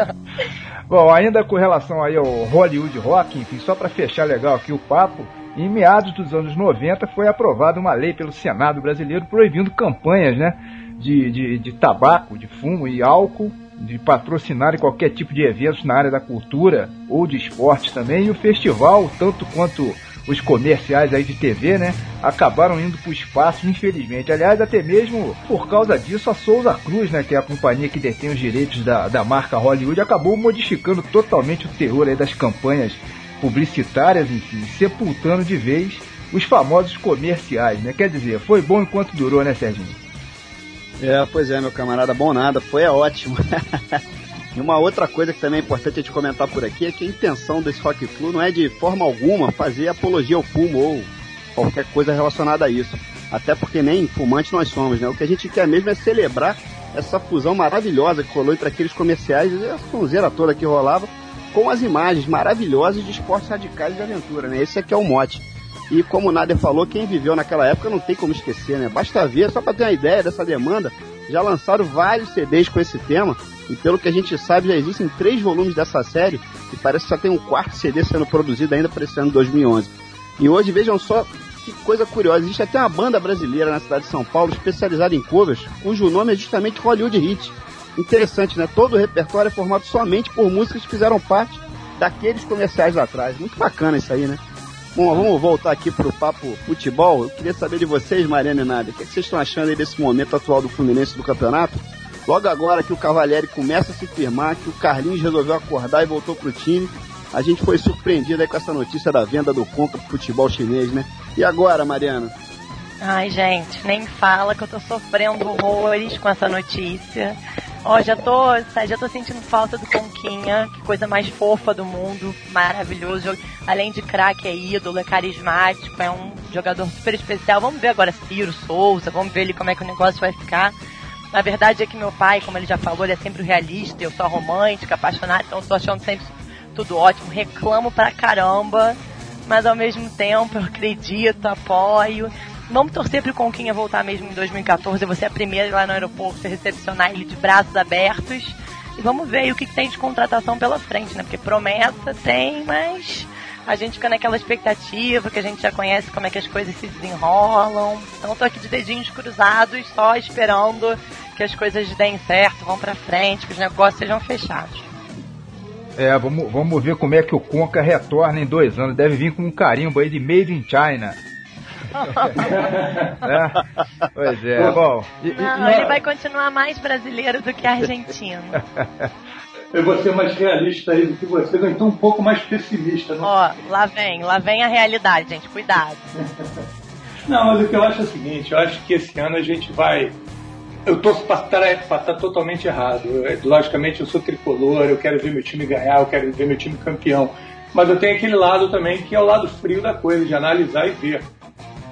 Bom, ainda com relação aí ao Hollywood Rock, enfim, só para fechar legal aqui o papo, em meados dos anos 90 foi aprovada uma lei pelo Senado brasileiro proibindo campanhas né, de, de, de tabaco, de fumo e álcool, de patrocinar qualquer tipo de eventos na área da cultura ou de esportes também. E o festival, tanto quanto os comerciais aí de TV, né, acabaram indo para o espaço, infelizmente. Aliás, até mesmo por causa disso, a Souza Cruz, né, que é a companhia que detém os direitos da, da marca Hollywood, acabou modificando totalmente o terror aí das campanhas publicitárias, enfim, sepultando de vez os famosos comerciais, né? Quer dizer, foi bom enquanto durou, né, Serginho? É, pois é, meu camarada, bom nada, foi ótimo. E uma outra coisa que também é importante a gente comentar por aqui é que a intenção desse Rock Flu não é de forma alguma fazer apologia ao fumo ou qualquer coisa relacionada a isso. Até porque nem fumantes nós somos, né? O que a gente quer mesmo é celebrar essa fusão maravilhosa que rolou entre aqueles comerciais e a sonzeira toda que rolava com as imagens maravilhosas de esportes radicais de aventura, né? Esse aqui é o mote. E como o Nader falou, quem viveu naquela época não tem como esquecer, né? Basta ver, só para ter uma ideia dessa demanda, já lançaram vários CDs com esse tema e pelo que a gente sabe, já existem três volumes dessa série e parece que só tem um quarto CD sendo produzido ainda para esse ano 2011. E hoje, vejam só que coisa curiosa, existe até uma banda brasileira na cidade de São Paulo especializada em covers, cujo nome é justamente Hollywood Hit. Interessante, né? Todo o repertório é formado somente por músicas que fizeram parte daqueles comerciais lá atrás. Muito bacana isso aí, né? Bom, vamos voltar aqui pro papo futebol. Eu queria saber de vocês, Mariana e Nádia, o que, é que vocês estão achando aí desse momento atual do Fluminense do campeonato? Logo agora que o Cavalieri começa a se firmar, que o Carlinhos resolveu acordar e voltou pro time, a gente foi surpreendido com essa notícia da venda do Conca pro futebol chinês, né? E agora, Mariana? Ai, gente, nem fala que eu tô sofrendo horrores com essa notícia. Ó, já tô, já tô sentindo falta do Conquinha, que coisa mais fofa do mundo, maravilhoso. Além de craque, é ídolo, é carismático, é um jogador super especial. Vamos ver agora Ciro Souza, vamos ver ele como é que o negócio vai ficar. Na verdade é que meu pai, como ele já falou, ele é sempre realista, eu sou romântica, apaixonada, então estou achando sempre tudo ótimo, reclamo pra caramba, mas ao mesmo tempo eu acredito, apoio. Vamos torcer pro Conquinha voltar mesmo em 2014, você é a primeira lá no aeroporto, recepcionar ele de braços abertos. E vamos ver o que, que tem de contratação pela frente, né? Porque promessa tem, mas a gente fica naquela expectativa que a gente já conhece como é que as coisas se desenrolam. Então tô aqui de dedinhos cruzados, só esperando que as coisas deem certo, vão para frente, que os negócios sejam fechados. É, vamos, vamos ver como é que o Conca retorna em dois anos. Deve vir com um carimbo aí de Made in China. É? Pois é, bom. E, Não, e... ele vai continuar mais brasileiro do que argentino. eu vou ser mais realista aí do que você, ou então um pouco mais pessimista. Não? Ó, lá vem, lá vem a realidade, gente, cuidado. não, mas o que eu acho é o seguinte, eu acho que esse ano a gente vai eu torço para estar, estar totalmente errado. Eu, logicamente, eu sou tricolor, eu quero ver meu time ganhar, eu quero ver meu time campeão. Mas eu tenho aquele lado também que é o lado frio da coisa, de analisar e ver.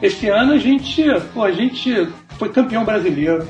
Este ano a gente, pô, a gente foi campeão brasileiro.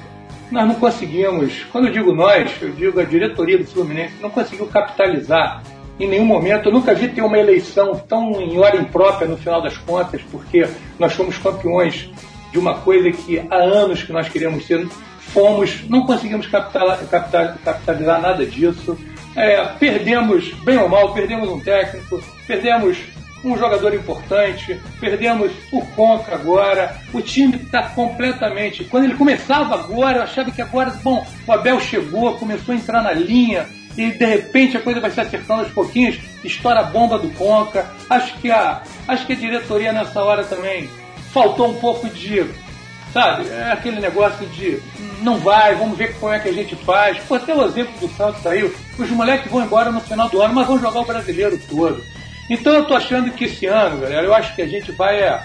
Nós não conseguimos, quando eu digo nós, eu digo a diretoria do Fluminense, não conseguiu capitalizar em nenhum momento. Eu nunca vi ter uma eleição tão em hora imprópria no final das contas, porque nós fomos campeões de uma coisa que há anos que nós queríamos ser, fomos, não conseguimos capitalizar nada disso. É, perdemos, bem ou mal, perdemos um técnico, perdemos um jogador importante, perdemos o Conca agora, o time está completamente. Quando ele começava agora, eu achava que agora, bom, o Abel chegou, começou a entrar na linha, e de repente a coisa vai se acertando aos pouquinhos, estoura a bomba do Conca. Acho que a, acho que a diretoria nessa hora também faltou um pouco de Sabe? É aquele negócio de não vai, vamos ver como é que a gente faz. Pô, até o exemplo do Santos saiu. Os moleques vão embora no final do ano, mas vão jogar o brasileiro todo. Então eu tô achando que esse ano, galera, eu acho que a gente vai. É,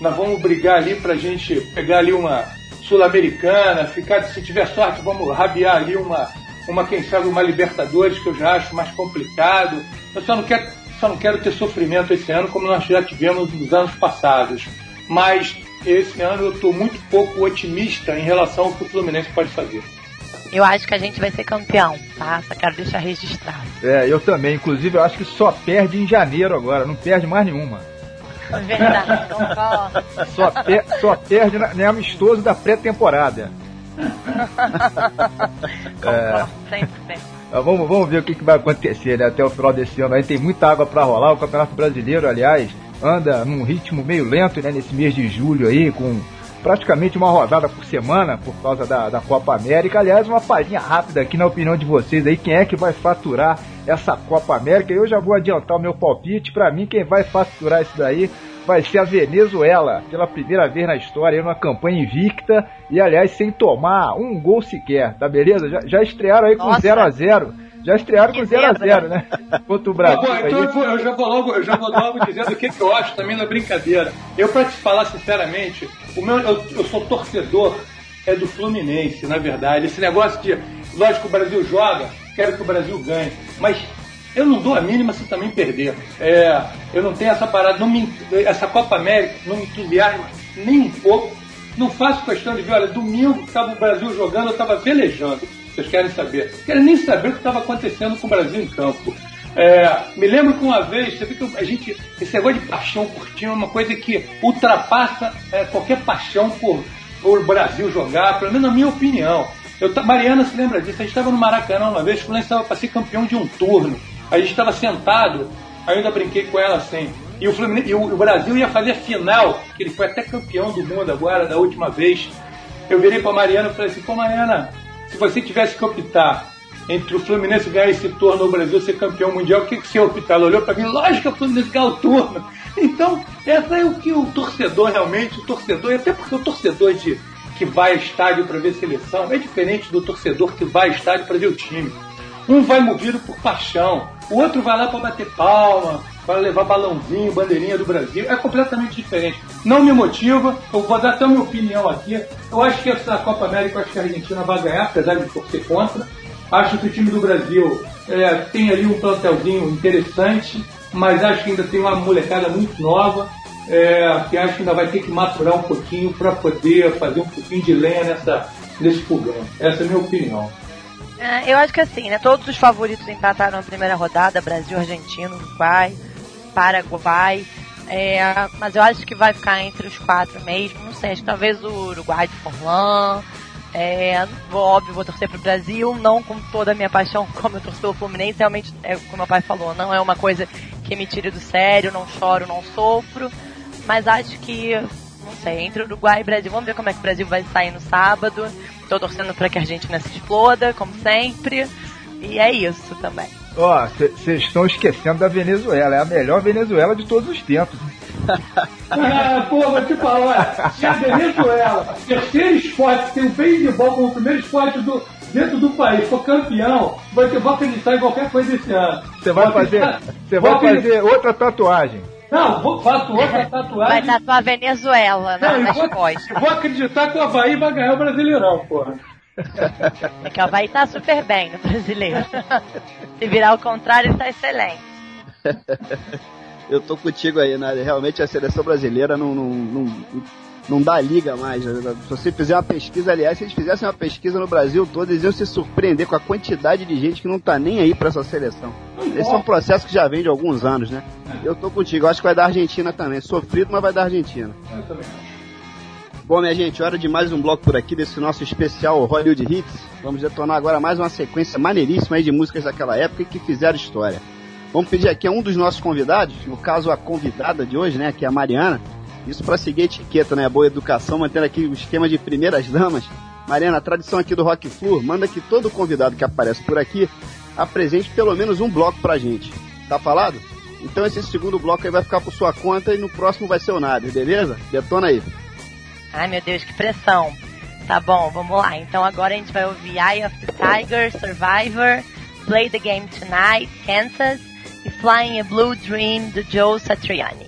nós vamos brigar ali pra gente pegar ali uma Sul-Americana, ficar, se tiver sorte, vamos rabiar ali uma, uma, quem sabe, uma Libertadores, que eu já acho mais complicado. Eu só não quero, só não quero ter sofrimento esse ano como nós já tivemos nos anos passados. Mas esse ano eu estou muito pouco otimista em relação ao que o Fluminense pode fazer. Eu acho que a gente vai ser campeão, tá? Só quero deixar registrado. É, eu também. Inclusive, eu acho que só perde em janeiro agora, não perde mais nenhuma. Verdade, concordo. Só, per só perde nem amistoso da pré-temporada. concordo, é... 100%. Vamos, vamos ver o que, que vai acontecer né? até o final desse ano. Aí tem muita água para rolar. O Campeonato Brasileiro, aliás, anda num ritmo meio lento né, nesse mês de julho aí, com praticamente uma rodada por semana por causa da, da Copa América. Aliás, uma palhinha rápida aqui na opinião de vocês aí, quem é que vai faturar essa Copa América? Eu já vou adiantar o meu palpite. Para mim, quem vai faturar isso daí vai ser a Venezuela, pela primeira vez na história, numa campanha invicta e, aliás, sem tomar um gol sequer, tá beleza? Já, já estrearam aí com 0 a 0 já estrearam com 0x0, né? Contra o Brasil. Bom, então eu, vou, eu, já vou logo, eu já vou logo dizendo o que, que eu acho também na brincadeira. Eu, pra te falar sinceramente, o meu, eu, eu sou torcedor é do Fluminense, na verdade. Esse negócio de, lógico, o Brasil joga, quero que o Brasil ganhe. Mas eu não dou a mínima se também perder. É, eu não tenho essa parada, me, essa Copa América não me entusiasma nem um pouco. Não faço questão de ver, olha, domingo estava o Brasil jogando, eu estava velejando. Vocês querem saber? Querem nem saber o que estava acontecendo com o Brasil em campo. É, me lembro que uma vez, você viu que a gente, esse negócio de paixão por time é uma coisa que ultrapassa é, qualquer paixão por, por Brasil jogar, pelo menos na minha opinião. Eu, Mariana se lembra disso, a gente estava no Maracanã uma vez, o Fluminense estava para ser campeão de um turno. A gente estava sentado, ainda brinquei com ela assim. E o, Fluminense, e o, o Brasil ia fazer a final, que ele foi até campeão do mundo agora, da última vez. Eu virei para Mariana e falei assim: pô, Mariana, se você tivesse que optar entre o Fluminense ganhar esse turno no Brasil ser campeão mundial, o que, que você optar? Ela olhou para mim, lógico que o Fluminense ganhar o turno. Então, essa é o que o torcedor realmente, o torcedor, e até porque o torcedor de, que vai ao estádio para ver seleção é diferente do torcedor que vai ao estádio para ver o time. Um vai movido por paixão, o outro vai lá para bater palma, para levar balãozinho, bandeirinha do Brasil. É completamente diferente. Não me motiva, eu vou dar até a minha opinião aqui. Eu acho que essa Copa América, eu acho que a Argentina vai ganhar, apesar de torcer contra. Acho que o time do Brasil é, tem ali um plantelzinho interessante, mas acho que ainda tem uma molecada muito nova. É, que acho que ainda vai ter que maturar um pouquinho para poder fazer um pouquinho de lenha nessa, nesse fogão. Essa é a minha opinião. É, eu acho que assim, né? Todos os favoritos empataram na primeira rodada, Brasil, Argentina, Uruguai, Paraguai. É, mas eu acho que vai ficar entre os quatro mesmo. Não sei, acho que talvez o Uruguai de Forlan. É, óbvio, vou torcer pro Brasil, não com toda a minha paixão como eu torço pelo Fluminense. Realmente, é como meu pai falou, não é uma coisa que me tire do sério, não choro, não sofro. Mas acho que, não sei, entre Uruguai e Brasil, vamos ver como é que o Brasil vai sair no sábado. Tô torcendo para que a Argentina se exploda, como sempre. E é isso também. Ó, oh, vocês estão esquecendo da Venezuela. É a melhor Venezuela de todos os tempos. ah, pô, vou te falar, se a Venezuela, terceiro esporte, tem o beisebol como o primeiro esporte do, dentro do país, for campeão, vai ter, vou acreditar em qualquer coisa esse ano. Você vai fazer, você vai fazer outra tatuagem. Não, vou, faço outra tatuagem. Vai tatuar Venezuela na, Não, nas vou, costas. Vou acreditar que o Havaí vai ganhar o Brasileirão, porra. É que o Havaí tá super bem no brasileiro. Se virar ao contrário, está excelente. Eu tô contigo aí, né? Realmente a seleção brasileira não, não, não, não dá liga mais. Né? Se você fizer uma pesquisa, aliás, se eles fizessem uma pesquisa no Brasil todo, eles iam se surpreender com a quantidade de gente que não tá nem aí pra essa seleção. Esse é um processo que já vem de alguns anos, né? Eu tô contigo, eu acho que vai dar Argentina também. Sofrido, mas vai dar Argentina. Eu também Bom, minha gente, hora de mais um bloco por aqui desse nosso especial Hollywood Hits. Vamos detonar agora mais uma sequência maneiríssima de músicas daquela época que fizeram história. Vamos pedir aqui a um dos nossos convidados, no caso a convidada de hoje, né, que é a Mariana, isso para seguir a etiqueta, né, boa educação, mantendo aqui o esquema de primeiras damas. Mariana, a tradição aqui do Rock Flu manda que todo convidado que aparece por aqui apresente pelo menos um bloco pra gente. Tá falado? Então esse segundo bloco aí vai ficar por sua conta e no próximo vai ser o nada, beleza? Detona aí. Ai meu Deus, que pressão. Tá bom, vamos lá. Então agora a gente vai ouvir Eye of the Tiger, Survivor, Play the Game Tonight, Kansas e Flying a Blue Dream do Joe Satriani.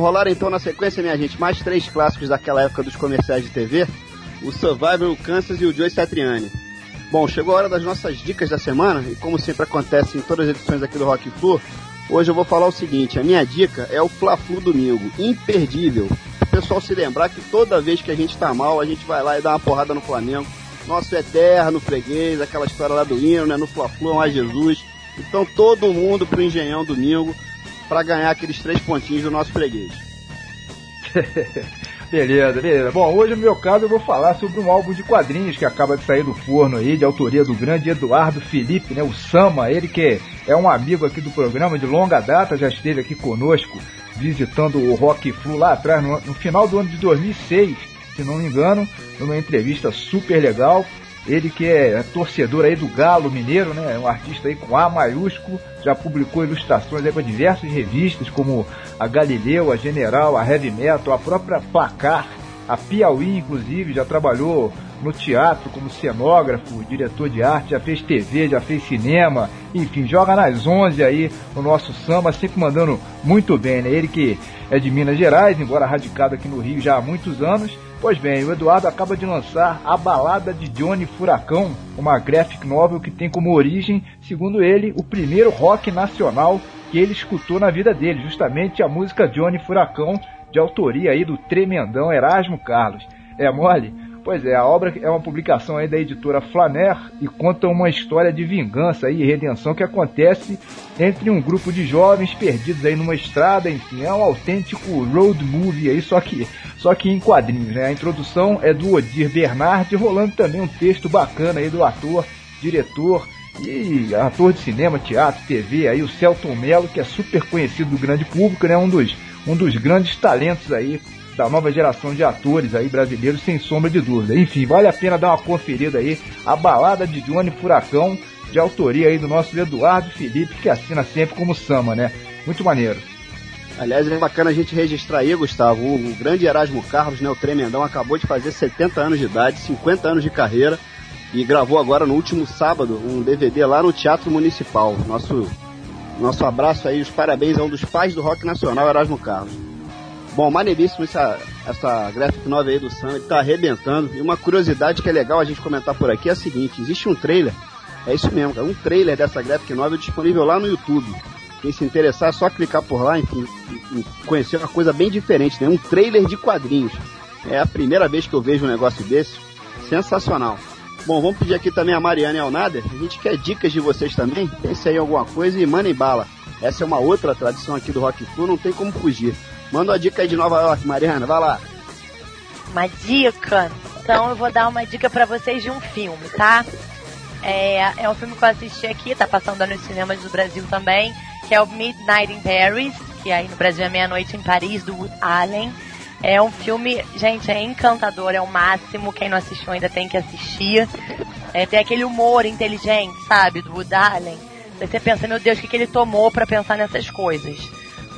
Bom, rolaram então na sequência, minha gente, mais três clássicos daquela época dos comerciais de TV: o Survivor, o Kansas e o Joe Satriani. Bom, chegou a hora das nossas dicas da semana e como sempre acontece em todas as edições aqui do Rock Flu, hoje eu vou falar o seguinte, a minha dica é o Fla-Flu domingo, imperdível. O pessoal se lembrar que toda vez que a gente tá mal, a gente vai lá e dá uma porrada no Flamengo. Nosso eterno freguês, aquela história lá do hino, né, no Fla-Flu, mais Jesus. Então todo mundo pro Engenhão domingo para ganhar aqueles três pontinhos do nosso freguês. Beleza, beleza. Bom, hoje no meu caso eu vou falar sobre um álbum de quadrinhos que acaba de sair do forno aí, de autoria do grande Eduardo Felipe, né? O Sama, ele que é um amigo aqui do programa de longa data, já esteve aqui conosco visitando o Rock Flu lá atrás, no, no final do ano de 2006, se não me engano, numa entrevista super legal. Ele que é torcedor aí do Galo Mineiro, né? É um artista aí com A maiúsculo, já publicou ilustrações para diversas revistas, como a Galileu, a General, a Heavy Metal, a própria Placar, a Piauí, inclusive, já trabalhou no teatro como cenógrafo, diretor de arte, já fez TV, já fez cinema, enfim, joga nas 11 aí o nosso samba, sempre mandando muito bem, né? Ele que é de Minas Gerais, embora radicado aqui no Rio já há muitos anos, Pois bem, o Eduardo acaba de lançar A Balada de Johnny Furacão, uma graphic novel que tem como origem, segundo ele, o primeiro rock nacional que ele escutou na vida dele, justamente a música Johnny Furacão, de autoria aí do tremendão Erasmo Carlos. É mole? Pois é, a obra é uma publicação aí da editora Flaner e conta uma história de vingança e redenção que acontece entre um grupo de jovens perdidos aí numa estrada, enfim, é um autêntico road movie aí, só que, só que em quadrinhos, né? A introdução é do Odir Bernard, rolando também um texto bacana aí do ator, diretor e ator de cinema, teatro, TV, aí o Celton Mello, que é super conhecido do grande público, né? Um dos, um dos grandes talentos aí da nova geração de atores aí brasileiros, sem sombra de dúvida. Enfim, vale a pena dar uma conferida aí. A balada de Johnny Furacão, de autoria aí do nosso Eduardo Felipe, que assina sempre como Sama, né? Muito maneiro. Aliás, é bacana a gente registrar aí, Gustavo, o, grande Erasmo Carlos, né, o tremendão, acabou de fazer 70 anos de idade, 50 anos de carreira, e gravou agora no último sábado um DVD lá no Teatro Municipal. Nosso, nosso abraço aí, os parabéns a um dos pais do rock nacional, Erasmo Carlos. Bom, maneiríssimo essa, essa graphic novel aí do Sam, ele tá arrebentando. E uma curiosidade que é legal a gente comentar por aqui é a seguinte, existe um trailer, é isso mesmo, um trailer dessa graphic novel disponível lá no YouTube. Quem se interessar é só clicar por lá, enfim, e conhecer uma coisa bem diferente, né? Um trailer de quadrinhos. É a primeira vez que eu vejo um negócio desse. Sensacional. Bom, vamos pedir aqui também a Mariana e ao Nader. A gente quer dicas de vocês também. Pense aí em alguma coisa e mandem bala. Essa é uma outra tradição aqui do Rock Flu, não tem como fugir. Manda uma dica aí de Nova York, Mariana, vai lá. Uma dica? Então eu vou dar uma dica para vocês de um filme, tá? É, é um filme que eu assisti aqui, tá passando nos cinemas do Brasil também, que é o Midnight in Paris, que aí no Brasil é Meia-Noite em Paris, do Wood Allen. É um filme, gente, é encantador, é o máximo. Quem não assistiu ainda tem que assistir. É, tem aquele humor inteligente, sabe, do Wood Allen. Você pensa, meu Deus, o que, que ele tomou para pensar nessas coisas?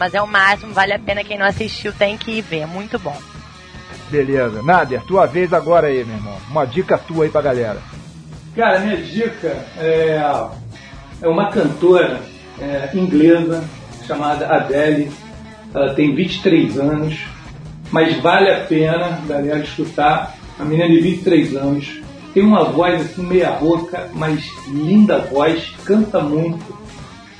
Mas é o máximo, vale a pena. Quem não assistiu tem que ir ver, é muito bom. Beleza. Nader, tua vez agora aí, meu irmão. Uma dica tua aí pra galera. Cara, minha dica é, é uma cantora é, inglesa chamada Adele. Ela tem 23 anos, mas vale a pena, galera, escutar. A menina de 23 anos tem uma voz assim meia rouca, mas linda voz, canta muito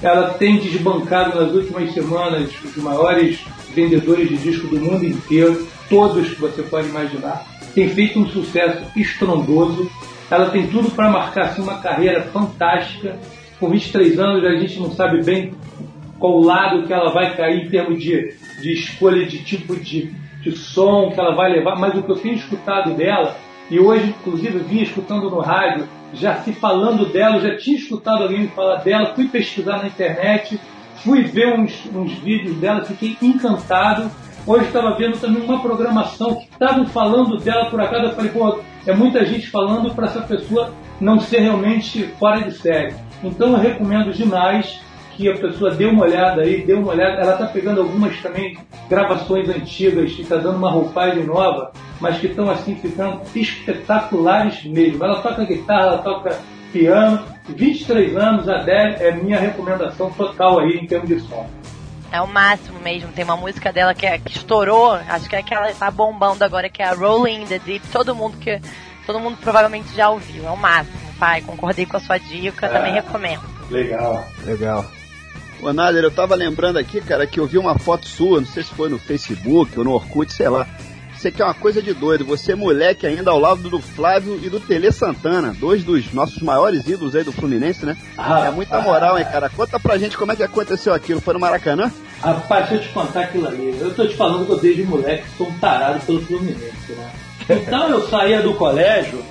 ela tem desbancado nas últimas semanas os maiores vendedores de disco do mundo inteiro, todos que você pode imaginar. Tem feito um sucesso estrondoso. Ela tem tudo para marcar assim, uma carreira fantástica. Com 23 anos, a gente não sabe bem qual lado que ela vai cair em termos de, de escolha de tipo de, de som que ela vai levar, mas o que eu tenho escutado dela, e hoje, inclusive, vinha escutando no rádio já se falando dela, já tinha escutado alguém falar dela, fui pesquisar na internet, fui ver uns, uns vídeos dela, fiquei encantado. Hoje estava vendo também uma programação que estavam falando dela por acaso. Eu falei, pô, é muita gente falando para essa pessoa não ser realmente fora de série. Então eu recomendo demais que a pessoa dê uma olhada aí, dê uma olhada. Ela está pegando algumas também gravações antigas que está dando uma roupagem nova, mas que estão assim ficando espetaculares mesmo. Ela toca guitarra, ela toca piano. 23 anos, a Adele é minha recomendação total aí em termos de som. É o máximo mesmo. Tem uma música dela que, é, que estourou, acho que é aquela que tá bombando agora, que é a Rolling in the Deep. Todo mundo que. Todo mundo provavelmente já ouviu. É o máximo, pai. Concordei com a sua dica, É. também recomendo. Legal. Legal. Ô, Nader, eu tava lembrando aqui, cara, que eu vi uma foto sua, não sei se foi no Facebook ou no Orkut, sei lá. Você que é uma coisa de doido. Você é moleque ainda ao lado do Flávio e do Tele Santana, dois dos nossos maiores ídolos aí do Fluminense, né? Ah, é muita moral, hein, cara? Conta pra gente como é que aconteceu aquilo. Foi no Maracanã? Rapaz, deixa eu te contar aquilo ali. Eu tô te falando que eu desde moleque sou um tarado pelo Fluminense, né? Então eu saía do colégio,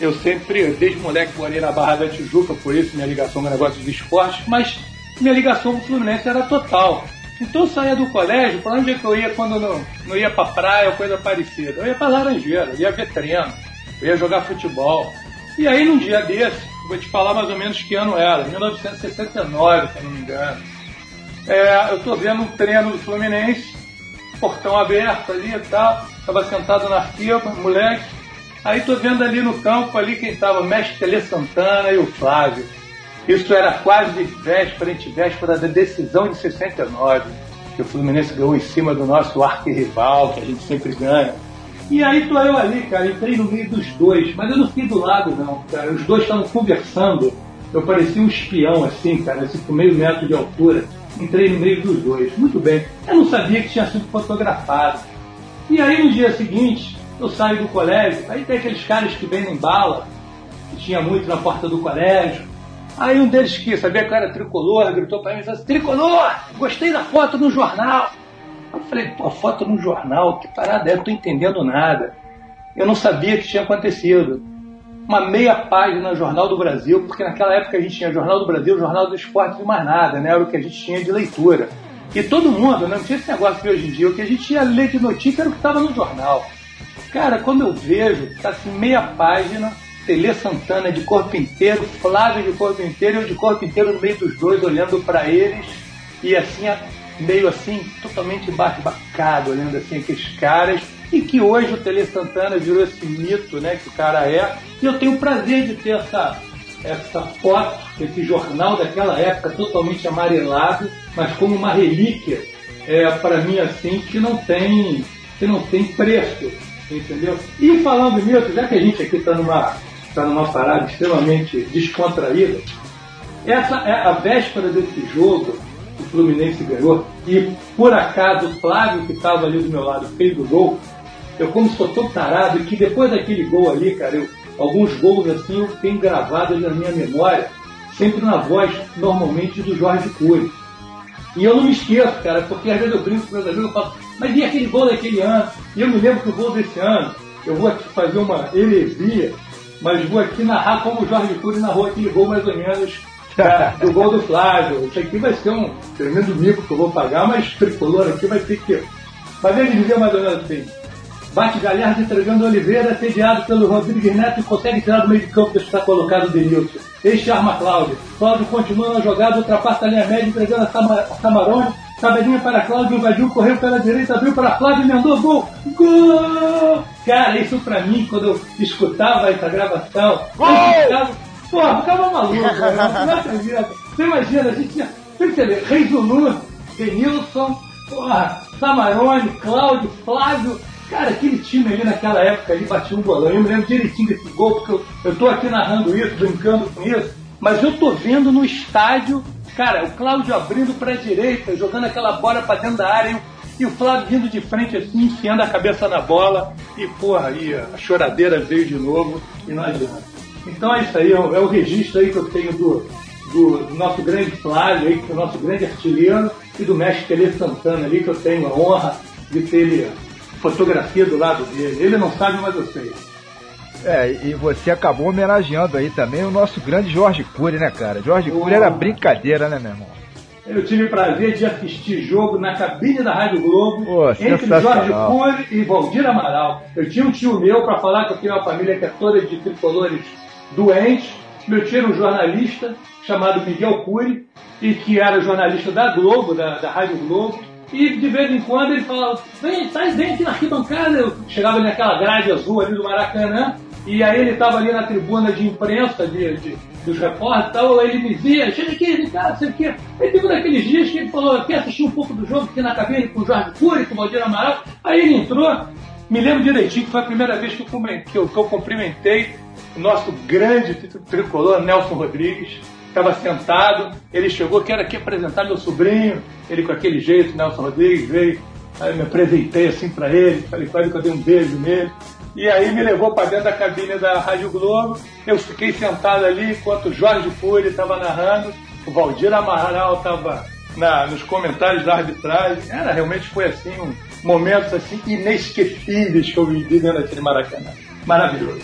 Eu sempre, desde moleque, morei na Barra da Tijuca, por isso minha ligação com o negócio dos esportes, mas minha ligação com o Fluminense era total. Então eu saía do colégio, pra onde é que eu ia quando não, não ia pra praia ou coisa parecida? Eu ia pra Laranjeira, ia ver treino, ia jogar futebol. E aí num dia desse, vou te falar mais ou menos que ano era, 1969, se eu não me engano. É, eu tô vendo um treino do Fluminense, portão aberto ali e tal, tava sentado na fila, moleque. Aí tô vendo ali no campo ali quem tava, mestre Tele Santana e o Flávio. Isso era quase véspera, véspera da decisão de 69, que o Fluminense ganhou em cima do nosso arquirrival, que a gente sempre ganha. E aí tô eu ali, cara, entrei no meio dos dois, mas eu não fiquei do lado não, cara. Os dois estavam conversando. Eu parecia um espião, assim, cara, assim, com meio metro de altura. Entrei no meio dos dois. Muito bem. Eu não sabia que tinha sido fotografado. E aí no dia seguinte, eu saio do colégio, aí tem aqueles caras que vendem bala, que tinha muito na porta do colégio. Aí um deles que sabia que eu era tricolor, gritou pra mim e disse assim, Tricolor, gostei da foto no jornal. Eu falei, pô, foto no jornal, que parada é, eu tô entendendo nada. Eu não sabia que tinha acontecido. Uma meia página no Jornal do Brasil, porque naquela época a gente tinha Jornal do Brasil, Jornal do Esporte e mais nada, né? Era o que a gente tinha de leitura. E todo mundo, né? não tinha esse negócio que hoje em dia, o que a gente ia ler de notícia era o que estava no jornal. Cara, quando eu vejo, tá assim, meia página, Tele Santana de corpo inteiro, Flávio de corpo inteiro eu de corpo inteiro no meio dos dois, olhando para eles, e assim, meio assim, totalmente embasbacado, olhando assim aqueles caras, e que hoje o Tele Santana virou esse mito, né, que o cara é, e eu tenho o prazer de ter essa, essa foto, esse jornal daquela época totalmente amarelado, mas como uma relíquia, é, para mim assim, que não tem, que não tem preço, entendeu? E falando nisso, já que a gente aqui está numa, tá numa parada extremamente descontraída, essa é a véspera desse jogo, o Fluminense ganhou, e por acaso o Flávio, que estava ali do meu lado, fez o gol, eu como sou tão tarado, que depois daquele gol ali, cara, eu, alguns gols assim eu tenho gravados na minha memória, sempre na voz, normalmente, do Jorge Cury. E eu não me esqueço, cara, porque às vezes eu brinco com meus amigos e falo, mas e aquele gol daquele ano? E eu me lembro que o gol desse ano, eu vou aqui fazer uma heresia, mas vou aqui narrar como o Jorge Cury narrou aquele gol mais ou menos cara, do gol do Flávio. Isso aqui vai ser um tremendo mico que eu vou pagar, mas tricolor aqui vai ter que. Mas ele dizia mais ou menos assim. Bate Galhardo entregando Oliveira, sediado pelo Rodrigues Neto e consegue tirar do meio de campo que está colocado o Denilson. Este arma Cláudio. Cláudio continua na jogada, ultrapassa a linha média, entregando a, Sama, a Samarone. Tabedinha para Cláudio, invadiu, correu pela direita, abriu para Flávio, emendou, gol! Gol! Cara, isso pra mim, quando eu escutava essa gravação, eu ficava, porra, ficava maluco, cara. Não acredito. Você imagina, a gente tinha, você vê, Reis Lulu, Denilson, porra, Samarone, Cláudio, Flávio, Cara, aquele time ali naquela época ali batia um bolão. Eu me lembro direitinho desse gol, porque eu, eu tô aqui narrando isso, brincando com isso, mas eu tô vendo no estádio, cara, o Cláudio abrindo pra direita, jogando aquela bola pra dentro da área, o, e o Flávio vindo de frente assim, enfiando a cabeça na bola, e porra, aí a choradeira veio de novo, e não adianta. Então é isso aí, é o, é o registro aí que eu tenho do, do, do nosso grande Flávio aí, que é o nosso grande artilheiro, e do mestre Tele Santana ali, que eu tenho a honra de ter ele fotografia do lado dele. Ele não sabe, mas eu sei. É, e você acabou homenageando aí também o nosso grande Jorge Cury, né, cara? Jorge Oh. Cury era brincadeira, né, meu irmão? Eu tive o prazer de assistir jogo na cabine da Rádio Globo Pô, entre Jorge. Cury e Valdir Amaral. Eu tinha um tio meu, para falar que eu tenho uma família que é toda de tricolores doentes. Meu tio era um jornalista chamado Miguel Cury, e que era jornalista da Globo, da, da Rádio Globo. E de vez em quando ele falava, vem, sai, vem aqui na arquibancada. Eu chegava naquela grade azul ali do Maracanã, E aí ele estava ali na tribuna de imprensa de, de dos repórteres e tal, ele me dizia, chega aqui, Ricardo, sei o quê. Aí teve um daqueles dias que ele falou, quer assistir um pouco do jogo aqui na cabine com o Jorge Cury, com o Valdir Amaral. Aí ele entrou, me lembro direitinho que foi a primeira vez que eu, que eu, que eu cumprimentei o nosso grande tricolor, Nelson Rodrigues. Estava sentado, ele chegou, quero aqui apresentar meu sobrinho, ele com aquele jeito, Nelson Rodrigues, veio, aí eu me apresentei assim para ele, falei, quase que eu dei um beijo nele. E aí me levou para dentro da cabine da Rádio Globo. Eu fiquei sentado ali enquanto o Jorge Cury estava narrando, o Valdir Amaral estava nos comentários da arbitragem. Era realmente foi assim um momentos assim inesquecíveis que eu vivi dentro daquele Maracanã. Maravilhoso.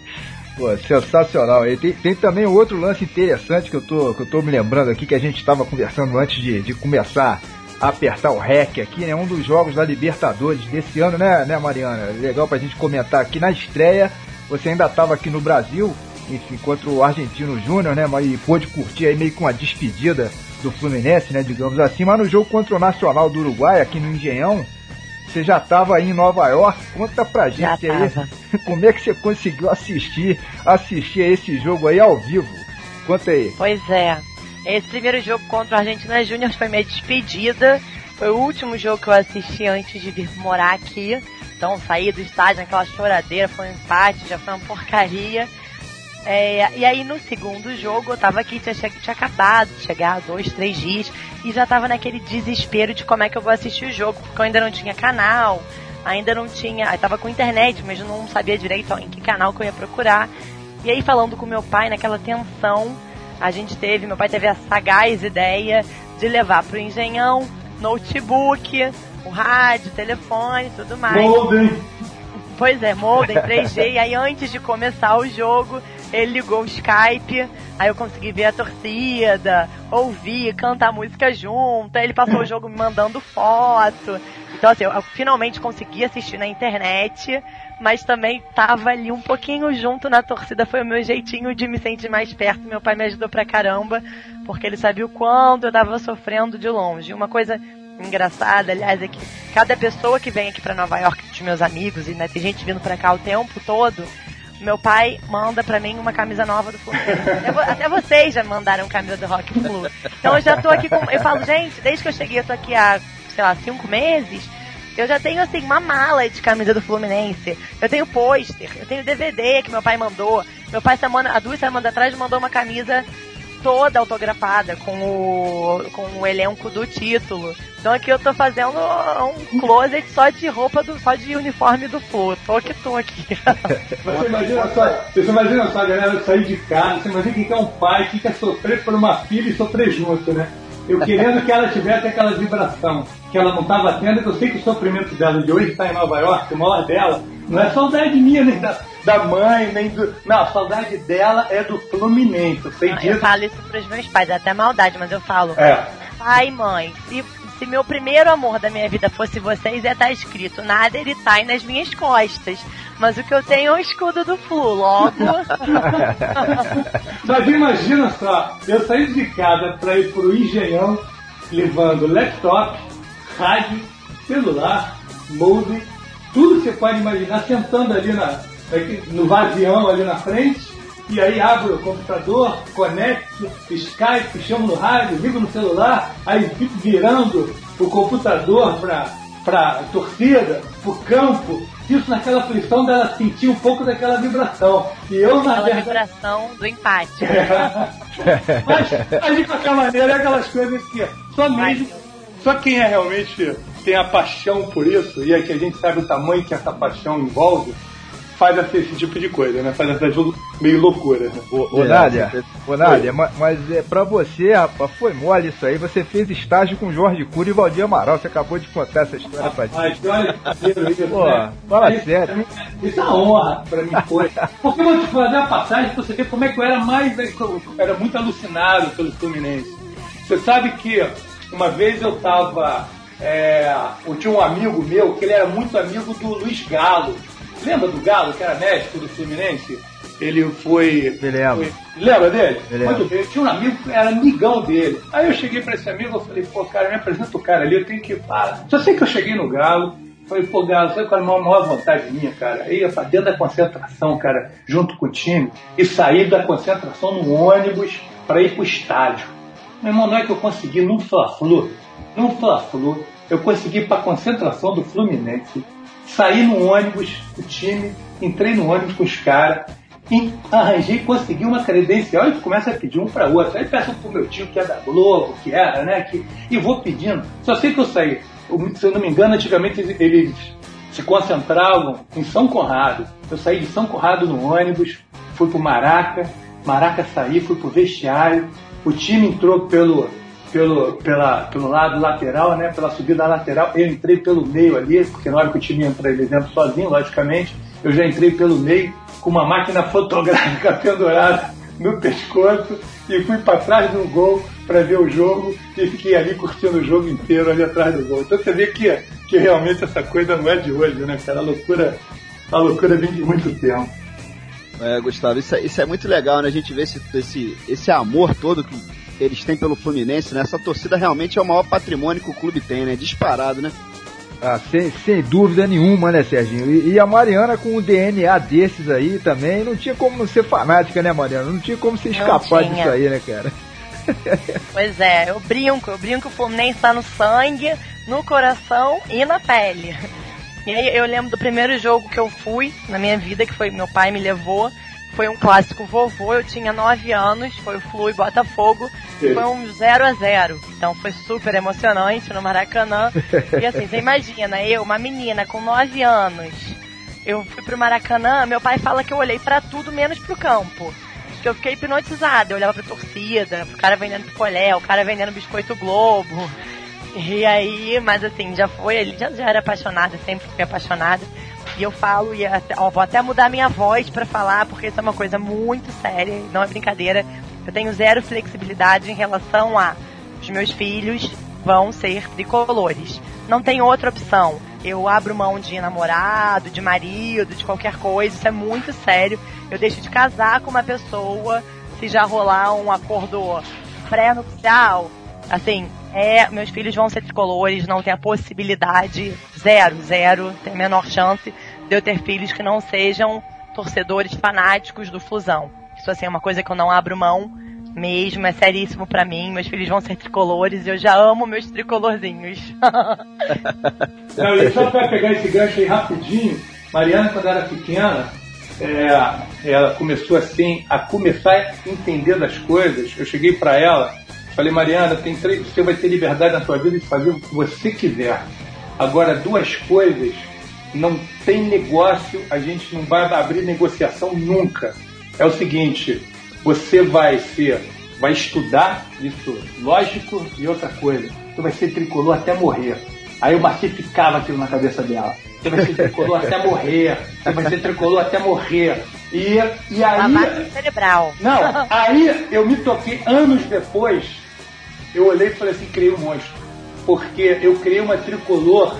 Pô, sensacional. E tem, tem também outro lance interessante que eu tô, que eu tô me lembrando aqui, que a gente estava conversando antes de, de começar apertar o REC aqui, né? Um dos jogos da Libertadores desse ano, né, né, Mariana? Legal pra gente comentar aqui na estreia. Você ainda estava aqui no Brasil, enfim, contra o Argentino Júnior, né? Mas pôde curtir aí meio com a despedida do Fluminense, né? Digamos assim. Mas no jogo contra o Nacional do Uruguai, aqui no Engenhão, você já estava aí em Nova York. Conta pra gente aí como é que você conseguiu assistir, assistir a esse jogo aí ao vivo. Conta aí. Pois é. Esse primeiro jogo contra o Argentina Júnior foi minha despedida. Foi o último jogo que eu assisti antes de vir morar aqui. Então saí do estádio naquela choradeira, foi um empate, já foi uma porcaria. É, e aí no segundo jogo eu tava aqui, tinha, tinha acabado de chegar dois, três dias, e já tava naquele desespero de como é que eu vou assistir o jogo, porque eu ainda não tinha canal, ainda não tinha. Eu tava com internet, mas não sabia direito ó, em que canal que eu ia procurar. E aí falando com meu pai naquela tensão, a gente teve, meu pai teve a sagaz ideia de levar pro engenhão, notebook, o rádio, telefone, tudo mais. Modem. Pois é, modem 3G. e aí antes de começar o jogo, ele ligou o Skype, aí eu consegui ver a torcida, ouvir, cantar música junto. Aí ele passou o jogo me mandando foto. Então, assim, eu, eu finalmente consegui assistir na internet, mas também tava ali um pouquinho junto na torcida. Foi o meu jeitinho de me sentir mais perto. Meu pai me ajudou pra caramba, porque ele sabia o quanto eu tava sofrendo de longe. Uma coisa engraçada, aliás, é que cada pessoa que vem aqui para Nova York, dos meus amigos, e né, tem gente vindo para cá o tempo todo, meu pai manda pra mim uma camisa nova do Fluminense. Até, vocês já mandaram camisa do Rock Flu. Então eu já tô aqui com. Eu falo, gente, desde que eu cheguei, eu tô aqui há, sei lá, cinco meses. Eu já tenho, assim, uma mala de camisa do Fluminense. Eu tenho pôster, eu tenho DVD que meu pai mandou. Meu pai, semana, há duas semanas atrás, mandou uma camisa toda autografada com o, com o elenco do título. Então aqui eu tô fazendo um closet só de roupa, do, só de uniforme do Flu. Tô aqui. Você imagina só, você imagina só a galera sair de casa, você imagina que é um pai que quer sofrer por uma filha e sofrer junto, né? Eu querendo que ela tivesse aquela vibração que ela não estava tendo, eu sei que o sofrimento dela de hoje está em Nova York, o maior dela, não é saudade minha, da, da mãe, nem do. Não, a saudade dela é do Fluminense, eu sei não, disso. Eu falo isso pros meus pais, é até maldade, mas eu falo. É. Pai, mãe, se se meu primeiro amor da minha vida fosse vocês, ia estar tá escrito nada ele tá nas minhas costas. Mas o que eu tenho é o escudo do Flu, logo. Mas imagina só, eu saí de casa para ir pro engenhão, levando laptop, rádio, celular, modem, tudo que você pode imaginar, sentando ali na, no vazião ali na frente, e aí abro o computador, conecto, Skype, chamo no rádio, ligo no celular, aí fico virando o computador para para torcida, para o campo, isso naquela aflição dela sentir um pouco daquela vibração. E eu, na verdade. vibração do empate. É. Mas, mas de qualquer maneira, é aquelas coisas que só mesmo. Só quem é realmente tem a paixão por isso, e é que a gente sabe o tamanho que essa paixão envolve, faz esse tipo de coisa, né? Faz essa meio loucura. Né? Ô, ô, Nádia, ô, Nádia mas, mas é, pra você, rapaz, foi mole isso aí. Você fez estágio com Jorge Cury e Valdir Amaral. Você acabou de contar essa história pra gente. olha, Pô, né? fala isso, sério. Isso é uma honra pra mim foi. Porque eu vou te fazer a passagem pra você ver como é que eu era mais. Eu era muito alucinado pelo Fluminense. Você sabe que uma vez eu tava. É, eu tinha um amigo meu que ele era muito amigo do Luiz Galo. Lembra do Galo, que era médico do Fluminense? Ele foi. Me lembro. Foi, lembra dele? Me lembro. Muito bem. Tinha um amigo que era amigão dele. Aí eu cheguei pra esse amigo e falei, pô, cara, me apresenta o cara ali, eu tenho que. Ah, só sei que eu cheguei no Galo, Foi empolgado, sabe qual é a maior, maior vontade minha, cara? Eu ia pra dentro da concentração, cara, junto com o time, e sair da concentração no ônibus para ir pro estádio. Meu irmão, não é que eu consegui num Fla-Flu, num Fla-Flu, eu consegui ir pra concentração do Fluminense, saí no ônibus, o time, entrei no ônibus com os caras, e arranjei, consegui uma credencial e começa a pedir um para outro. Aí peço pro meu tio que é da Globo, que era, né? Que, e vou pedindo. Só sei que eu saí. Se eu não me engano, antigamente eles se concentravam em São Conrado. Eu saí de São Conrado no ônibus, fui pro Maraca, Maraca saí, fui pro vestiário. O time entrou pelo, pelo, pela, pelo lado lateral, né? Pela subida lateral. Eu entrei pelo meio ali, porque na hora que o time entra, eles entram sozinho, logicamente. Eu já entrei pelo meio com uma máquina fotográfica pendurada no pescoço e fui para trás do gol para ver o jogo e fiquei ali curtindo o jogo inteiro ali atrás do gol. Então você vê que, que realmente essa coisa não é de hoje, né, cara? A loucura, a loucura vem de muito tempo. É, Gustavo, isso, é- isso é muito legal, né? A gente vê esse, esse, esse amor todo que eles têm pelo Fluminense, né? Essa torcida realmente é o maior patrimônio que o clube tem, né? Disparado, né? Ah, sem, sem dúvida nenhuma, né, Serginho? E, e a Mariana com um DNA desses aí também, não tinha como ser fanática, né, Mariana? Não tinha como se escapar disso aí, né, cara? Pois é, eu brinco, eu brinco que o Fluminense tá no sangue, no coração e na pele. E aí eu lembro do primeiro jogo que eu fui na minha vida, que foi meu pai me levou. Foi um clássico vovô, eu tinha 9 anos, foi o Flu e Botafogo. Foi um 0 a 0 Então foi super emocionante no Maracanã. E assim, você imagina, eu, uma menina com 9 anos, eu fui pro Maracanã, meu pai fala que eu olhei pra tudo menos pro campo. Que eu fiquei hipnotizada, eu olhava pra torcida, pro cara vendendo picolé, o cara vendendo biscoito Globo. E aí, mas assim, já foi, ele já, já era apaixonada, sempre fui apaixonada. E eu falo, e até, ó, vou até mudar minha voz pra falar, porque isso é uma coisa muito séria, não é brincadeira. Eu tenho zero flexibilidade em relação a os meus filhos vão ser tricolores. Não tem outra opção. Eu abro mão de namorado, de marido, de qualquer coisa, isso é muito sério. Eu deixo de casar com uma pessoa se já rolar um acordo pré-nupcial. Assim, é, meus filhos vão ser tricolores, não tem a possibilidade, zero, zero, tem a menor chance de eu ter filhos que não sejam torcedores fanáticos do Flusão. Isso assim é uma coisa que eu não abro mão mesmo, é seríssimo pra mim. Meus filhos vão ser tricolores e eu já amo meus tricolorzinhos. Não, e só para pegar esse gancho aí rapidinho, Mariana, quando era pequena, é, ela começou assim a começar a entender das coisas. Eu cheguei para ela, falei, Mariana, tem três, você vai ter liberdade na sua vida de fazer o que você quiser. Agora, duas coisas, não tem negócio, a gente não vai abrir negociação nunca. É o seguinte, você vai ser, vai estudar, isso lógico, e outra coisa, você vai ser tricolor até morrer. Aí eu massificava aquilo na cabeça dela. Você vai ser tricolor até morrer, você vai ser tricolor até morrer. E, e aí. Lavagem cerebral. Não, aí eu me toquei anos depois, eu olhei e falei assim, criei um monstro. Porque eu criei uma tricolor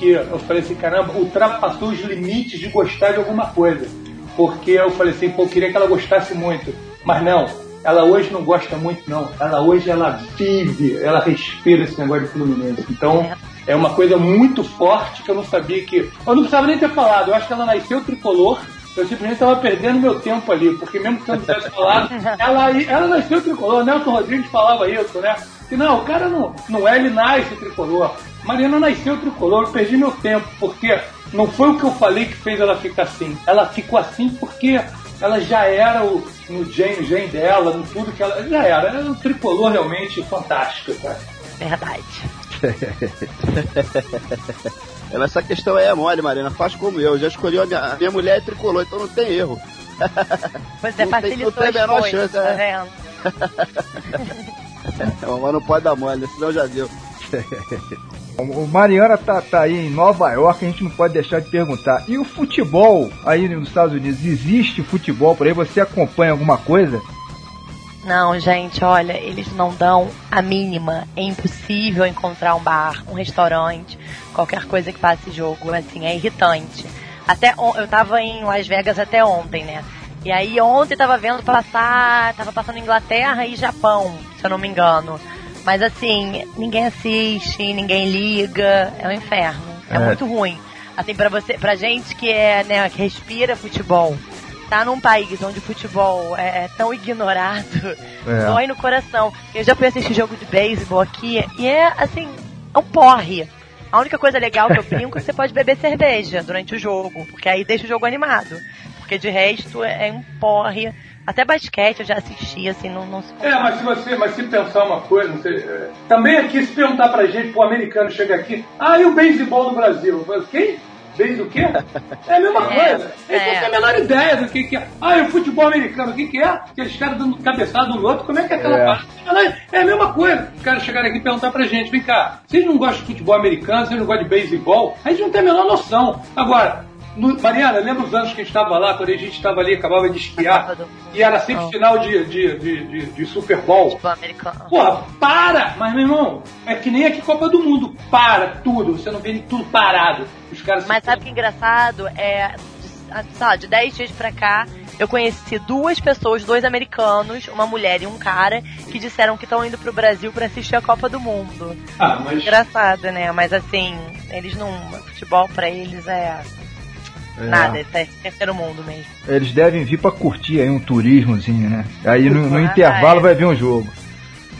que eu falei assim, caramba, ultrapassou os limites de gostar de alguma coisa. Porque eu falei assim, pô, eu queria que ela gostasse muito. Mas não, ela hoje não gosta muito, não. Ela hoje ela vive, ela respira esse negócio de Fluminense. Então, é uma coisa muito forte que eu não sabia que. Eu não precisava nem ter falado, eu acho que ela nasceu tricolor. Eu simplesmente estava perdendo meu tempo ali, porque mesmo que eu não tivesse falado, ela, ela nasceu tricolor. Nelson Rodrigues falava isso, né? Que não, o cara não, não é, ele nasce tricolor. Mariana nasceu tricolor, eu perdi meu tempo, porque não foi o que eu falei que fez ela ficar assim. Ela ficou assim porque ela já era o, no gen, gen dela, no tudo que ela. Já era. Ela era um tricolor realmente fantástico, cara. Verdade. Essa questão aí é mole, Marina. Faz como eu. Já escolhi a minha, a minha mulher é tricolor, então não tem erro. Pois é, Não tem- facilitou não tem a menor coisas, chance, tá é. vendo? Mas não pode dar mole, senão já deu. O Mariana tá, tá aí em Nova York, a gente não pode deixar de perguntar. E o futebol aí nos Estados Unidos? Existe futebol por aí? Você acompanha alguma coisa? Não, gente, olha, eles não dão a mínima. É impossível encontrar um bar, um restaurante, qualquer coisa que passe jogo. Assim, é irritante. Até eu tava em Las Vegas até ontem, né? E aí ontem tava vendo passar, tava passando Inglaterra e Japão, se eu não me engano. Mas assim, ninguém assiste, ninguém liga, é um inferno. É, É. muito ruim. Assim, pra você, pra gente que é, né, que respira futebol, tá num país onde o futebol é, é tão ignorado, É. dói no coração. Eu já fui assistir jogo de beisebol aqui e é assim, é um porre. A única coisa legal que eu brinco é que você pode beber cerveja durante o jogo, porque aí deixa o jogo animado. Porque de resto é é um porre. Até basquete eu já assisti, assim, não, não se É, mas se você, mas se pensar uma coisa, você, é, também aqui se perguntar pra gente, pro americano chega aqui, ah, e o beisebol no Brasil? Eu falo, Quem? Beisebol o quê? É a mesma É, coisa. Eles não é. têm a menor ideia do que, que é. Ah, e o futebol americano, o que, que é? Aqueles caras dando cabeçada um no outro, como é que é aquela É. parte? É a mesma coisa. Os caras chegarem aqui e perguntar pra gente, vem cá, vocês não gostam de futebol americano, vocês não gostam de beisebol? A gente não tem a menor noção. Agora, Mariana, lembra os anos que a gente estava lá, quando a gente estava ali, acabava de esquiar, e era sempre final de, de, de, de, Super Bowl. Porra, para! Mas, meu irmão, é que nem aqui Copa do Mundo. Para tudo. Você não vê tudo parado. Os caras Mas sabe que é engraçado? É, de, sei lá, de 10 dias pra cá, eu conheci duas pessoas, dois americanos, uma mulher e um cara, que disseram que estão indo pro Brasil pra assistir a Copa do Mundo. Ah, mas. Engraçado, né? Mas assim, eles não. Futebol pra eles é É. nada, é terceiro mundo mesmo. Eles devem vir pra curtir aí um turismozinho, né? Aí no, no Ah, intervalo é. vai ver um jogo.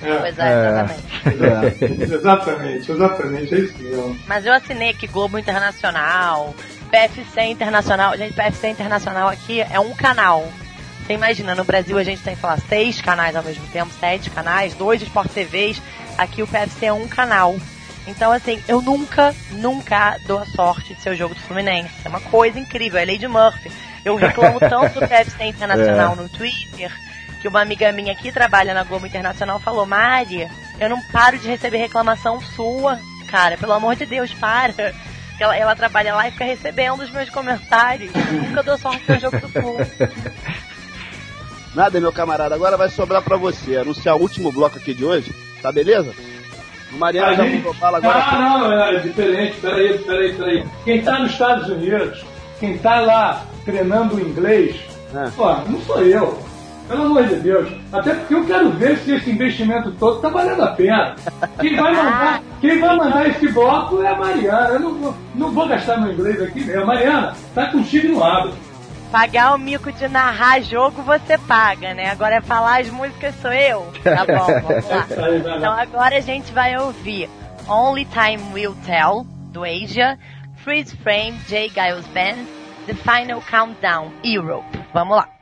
É, Pois é, É. exatamente. exatamente, exatamente. É isso mesmo. Mas eu assinei aqui Globo Internacional, PFC Internacional. Gente, PFC Internacional aqui é um canal. Você imagina, no Brasil a gente tem, sei lá, seis canais ao mesmo tempo, sete canais, dois Sport TVs. Aqui o PFC é um canal. Então, assim, eu nunca, nunca dou a sorte de ser o jogo do Fluminense. É uma coisa incrível, é Lady Murphy. Eu reclamo tanto do PFC Internacional no Twitter que uma amiga minha que trabalha na Globo Internacional falou: Mari, eu não paro de receber reclamação sua, cara, pelo amor de Deus, para. Ela, ela trabalha lá e fica recebendo os meus comentários. Eu nunca dou sorte no jogo do Flu. Nada, meu camarada. Agora vai sobrar pra você anunciar o último bloco aqui de hoje. Tá beleza? O Mariano já mudou bala agora. Ah, não, é diferente. Peraí, peraí, peraí. Quem tá nos Estados Unidos, quem tá lá treinando o inglês, É. pô, não sou eu. Pelo amor de Deus. Até porque eu quero ver se esse investimento todo tá valendo a pena. Quem vai mandar, quem vai mandar esse bloco é a Mariana. Eu não vou, não vou gastar meu inglês aqui mesmo. Mariana, tá contigo no abre. Pagar o mico de narrar jogo você paga, né? Agora é falar as músicas sou eu. Tá bom, vamos lá. Então agora a gente vai ouvir Only Time Will Tell, do Asia, Freeze Frame, J. Giles Band, The Final Countdown, Europe. Vamos lá.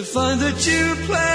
To find that you planned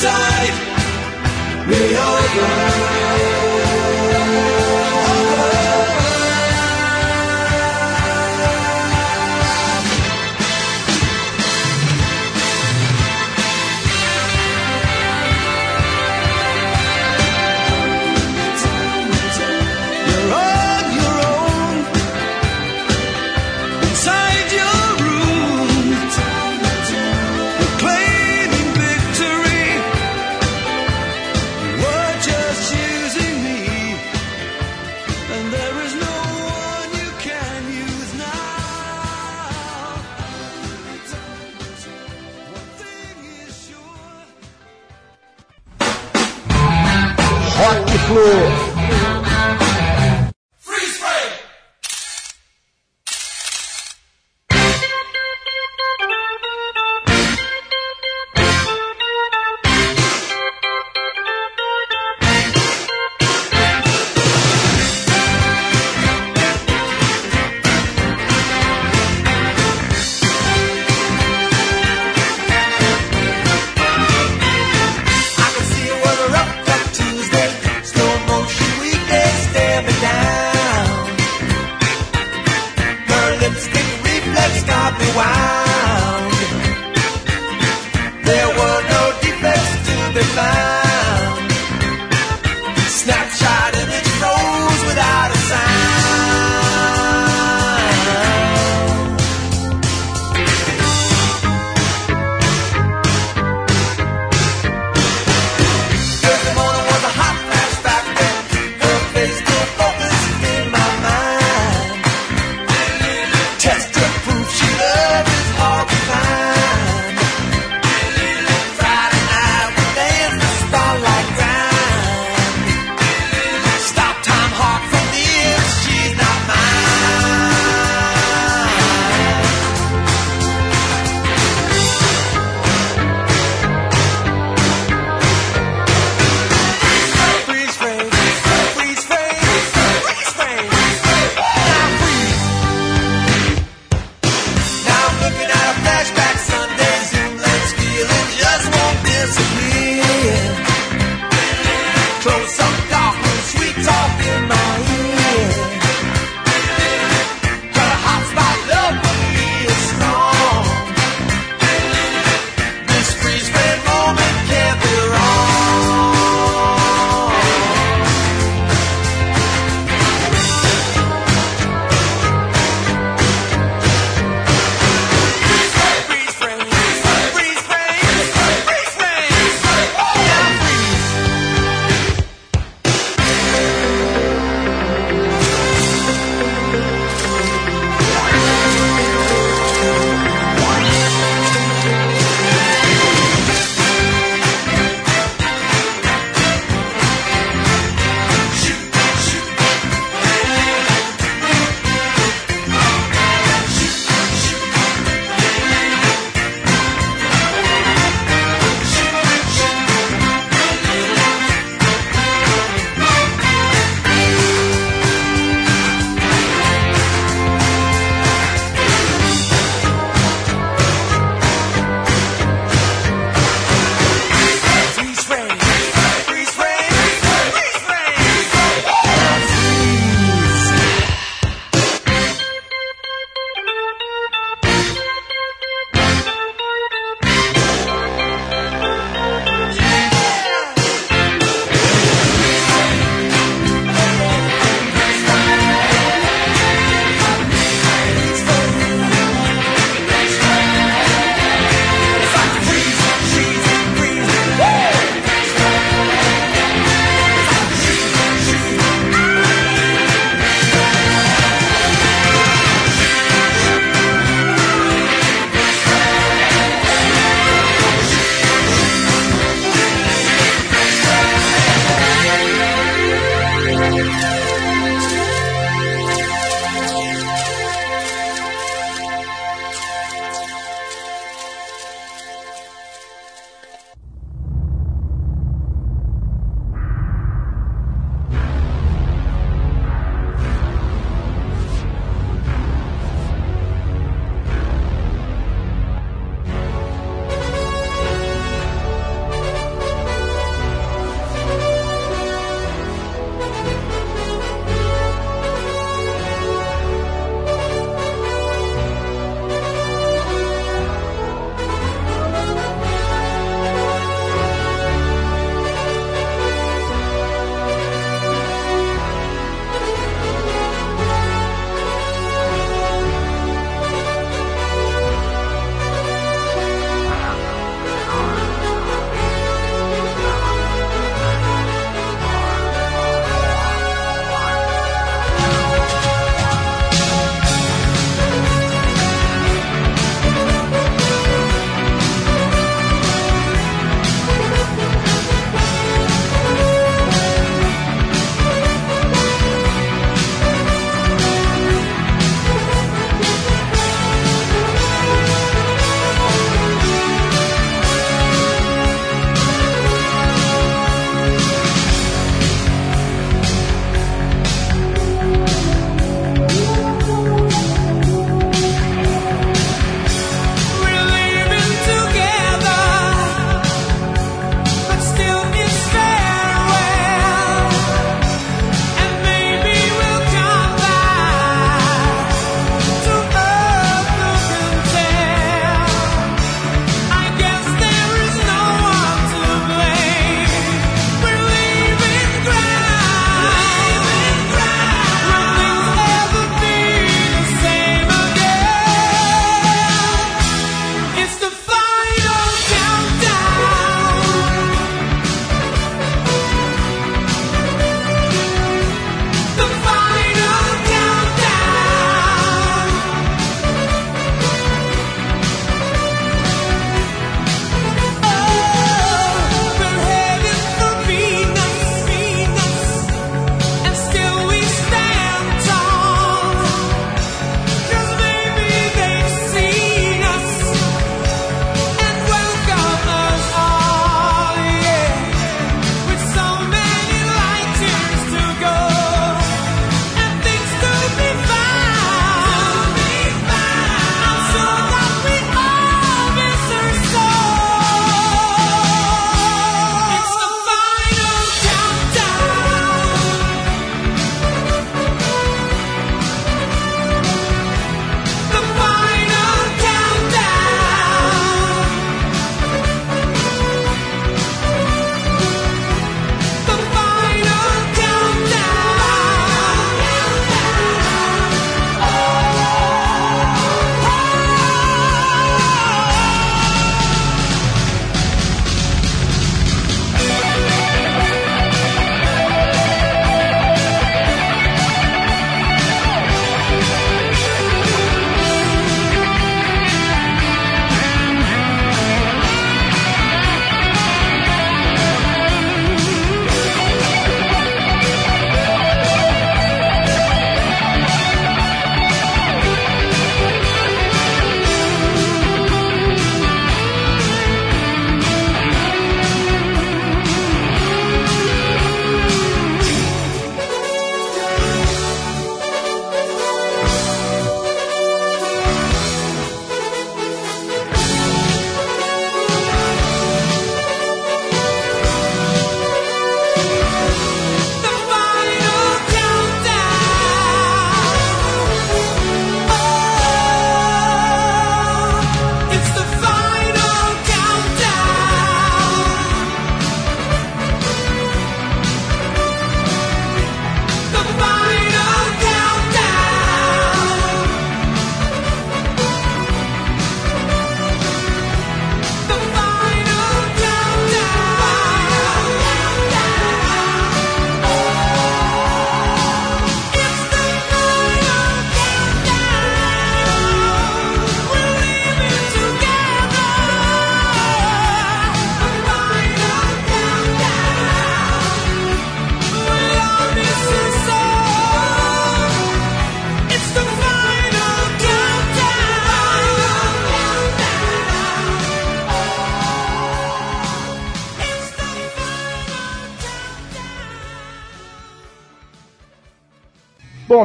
tide, we are young.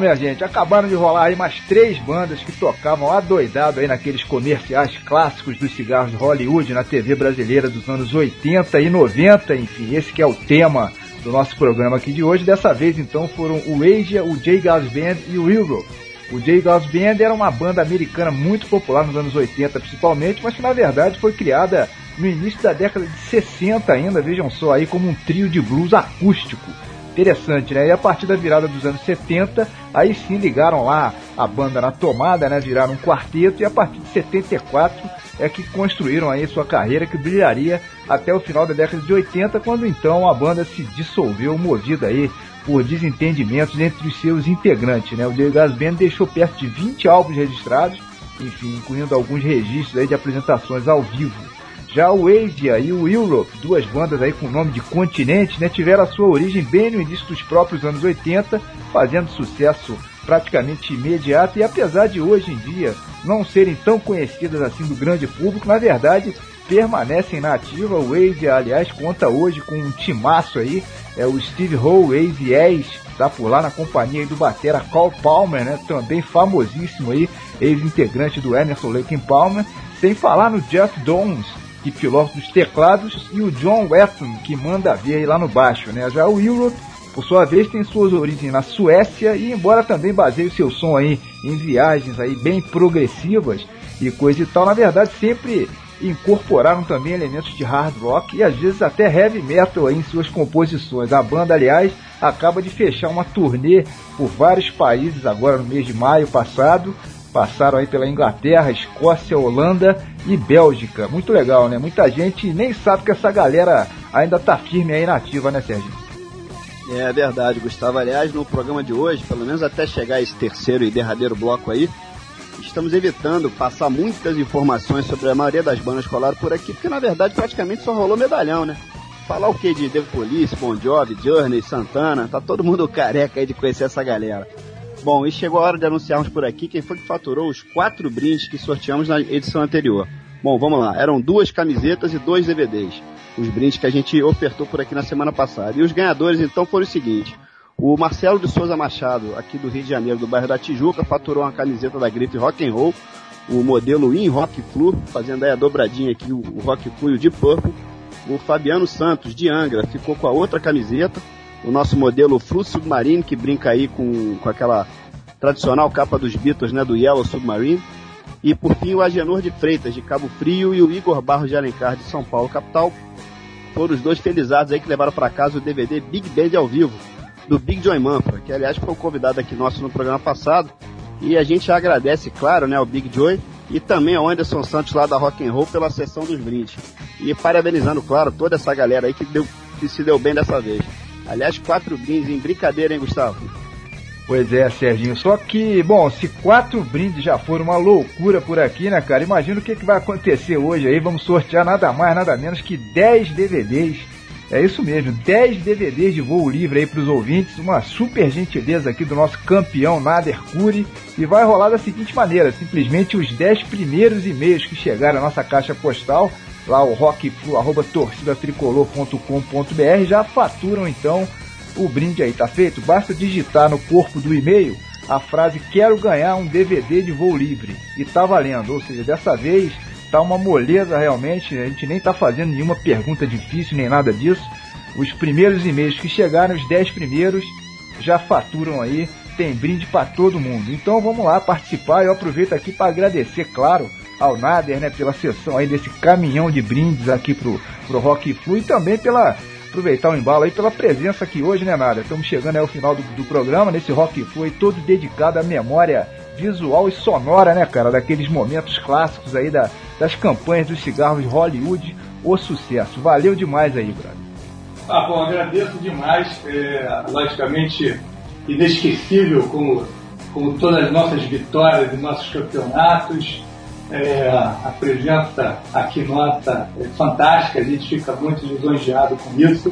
Minha gente, acabaram de rolar aí mais três bandas que tocavam adoidado aí naqueles comerciais clássicos dos cigarros de Hollywood na TV brasileira dos anos 80 e 90, enfim, esse que é o tema do nosso programa aqui de hoje. Dessa vez, então, foram o Asia, o J. Gals Band e o Europe. O J. Gals Band era uma banda americana muito popular nos anos 80, principalmente, mas que na verdade foi criada no início da década de 60 ainda, vejam só aí, como um trio de blues acústico. Interessante, né? E a partir da virada dos anos 70, aí sim ligaram lá a banda na tomada, né? Viraram um quarteto e a partir de 74 é que construíram aí sua carreira que brilharia até o final da década de 80, quando então a banda se dissolveu, movida aí por desentendimentos entre os seus integrantes, né? O The Gas Band deixou perto de 20 álbuns registrados, enfim, incluindo alguns registros aí de apresentações ao vivo. Já o Asia e o Europe, duas bandas aí com nome de continente, né, tiveram a sua origem bem no início dos próprios anos 80, fazendo sucesso praticamente imediato e apesar de hoje em dia não serem tão conhecidas assim do grande público, na verdade permanecem na ativa. O Asia, aliás, conta hoje com um timaço aí, é o Steve Howe, ex está por lá na companhia do batera Carl Palmer, né, também famosíssimo aí, ex-integrante do Emerson Lake Palmer, sem falar no Jeff Downs, que pilota os teclados, e o John Wetton, que manda ver lá no baixo. Né? Já o Europe, por sua vez, tem suas origens na Suécia e embora também baseie o seu som aí em viagens aí bem progressivas e coisa e tal, na verdade sempre incorporaram também elementos de hard rock e às vezes até heavy metal em suas composições. A banda, aliás, acaba de fechar uma turnê por vários países agora no mês de maio passado, passaram aí pela Inglaterra, Escócia, Holanda e Bélgica. Muito legal, né? Muita gente nem sabe que essa galera ainda tá firme aí na ativa, né, Sérgio? É verdade, Gustavo. Aliás, no programa de hoje, pelo menos até chegar esse terceiro e derradeiro bloco aí, estamos evitando passar muitas informações sobre a maioria das bandas colaram por aqui, porque na verdade praticamente só rolou medalhão, né? Falar o que de The Police, Bon Jovi, Journey, Santana, tá todo mundo careca aí de conhecer essa galera. Bom, e chegou a hora de anunciarmos por aqui quem foi que faturou os quatro brindes que sorteamos na edição anterior. Bom, vamos lá. Eram duas camisetas e dois DVDs. Os brindes que a gente ofertou por aqui na semana passada. E os ganhadores então foram os seguintes. O Marcelo de Souza Machado, aqui do Rio de Janeiro, do bairro da Tijuca, faturou uma camiseta da gripe Rock and Roll, o modelo In Rock Flu, fazendo aí a dobradinha aqui, o Rock Flu e o Deep Purple. O Fabiano Santos, de Angra, ficou com a outra camiseta o nosso modelo Flu Submarine, que brinca aí com, com aquela tradicional capa dos Beatles, né, do Yellow Submarine. E por fim o Agenor de Freitas, de Cabo Frio, e o Igor Barros de Alencar, de São Paulo, capital. Foram os dois felizados aí que levaram para casa o DVD Big Band ao vivo, do Big Joy Manfra, que aliás foi o convidado aqui nosso no programa passado. E a gente agradece, claro, né, ao Big Joy e também ao Anderson Santos lá da Rock and Roll pela sessão dos brindes. E parabenizando, claro, toda essa galera aí que, deu, que se deu bem dessa vez. Aliás, quatro brindes em brincadeira, hein, Gustavo? Pois é, Serginho. Só que, bom, se quatro brindes já foram uma loucura por aqui, né, cara? Imagina o que, que vai acontecer hoje aí. Vamos sortear nada mais, nada menos que 10 DVDs. É isso mesmo, 10 DVDs de voo livre aí para os ouvintes. Uma super gentileza aqui do nosso campeão Nader Cury. E vai rolar da seguinte maneira: simplesmente os 10 primeiros e-mails que chegaram à nossa caixa postal lá o rockflu, arroba torcidatricolor.com.br, já faturam então o brinde aí, tá feito? Basta digitar no corpo do e-mail a frase quero ganhar um DVD de voo livre e tá valendo, ou seja, dessa vez tá uma moleza realmente, a gente nem tá fazendo nenhuma pergunta difícil nem nada disso. Os primeiros e-mails que chegaram, os 10 primeiros, já faturam aí, tem brinde para todo mundo. Então vamos lá participar, eu aproveito aqui para agradecer, claro, ao Nader, né, pela sessão aí desse caminhão de brindes aqui pro, pro Rock Flu e também pela aproveitar o embalo aí pela presença aqui hoje, né, Nader? Estamos chegando ao final do, do programa, nesse Rock Flu aí todo dedicado à memória visual e sonora, né, cara, daqueles momentos clássicos aí da, das campanhas dos cigarros Hollywood, o sucesso. Valeu demais aí, brother. Ah, bom, agradeço demais. É, logicamente, inesquecível como, como todas as nossas vitórias e nossos campeonatos é, a presença aqui nossa é fantástica, a gente fica muito lisonjeado com isso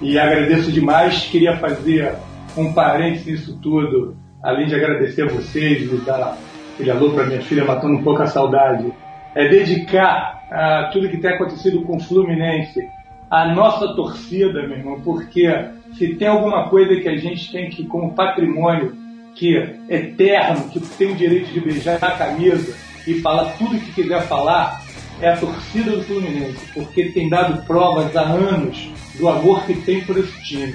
e agradeço demais. Queria fazer um parênteses nisso tudo, além de agradecer a vocês e dar aquele alô para minha filha, matando um pouco a saudade, é dedicar a tudo que tem acontecido com o Fluminense a nossa torcida, meu irmão, porque se tem alguma coisa que a gente tem que, como patrimônio, que é eterno, que tem o direito de beijar a camisa e falar tudo o que quiser falar, é a torcida do Fluminense, porque tem dado provas há anos do amor que tem por esse time.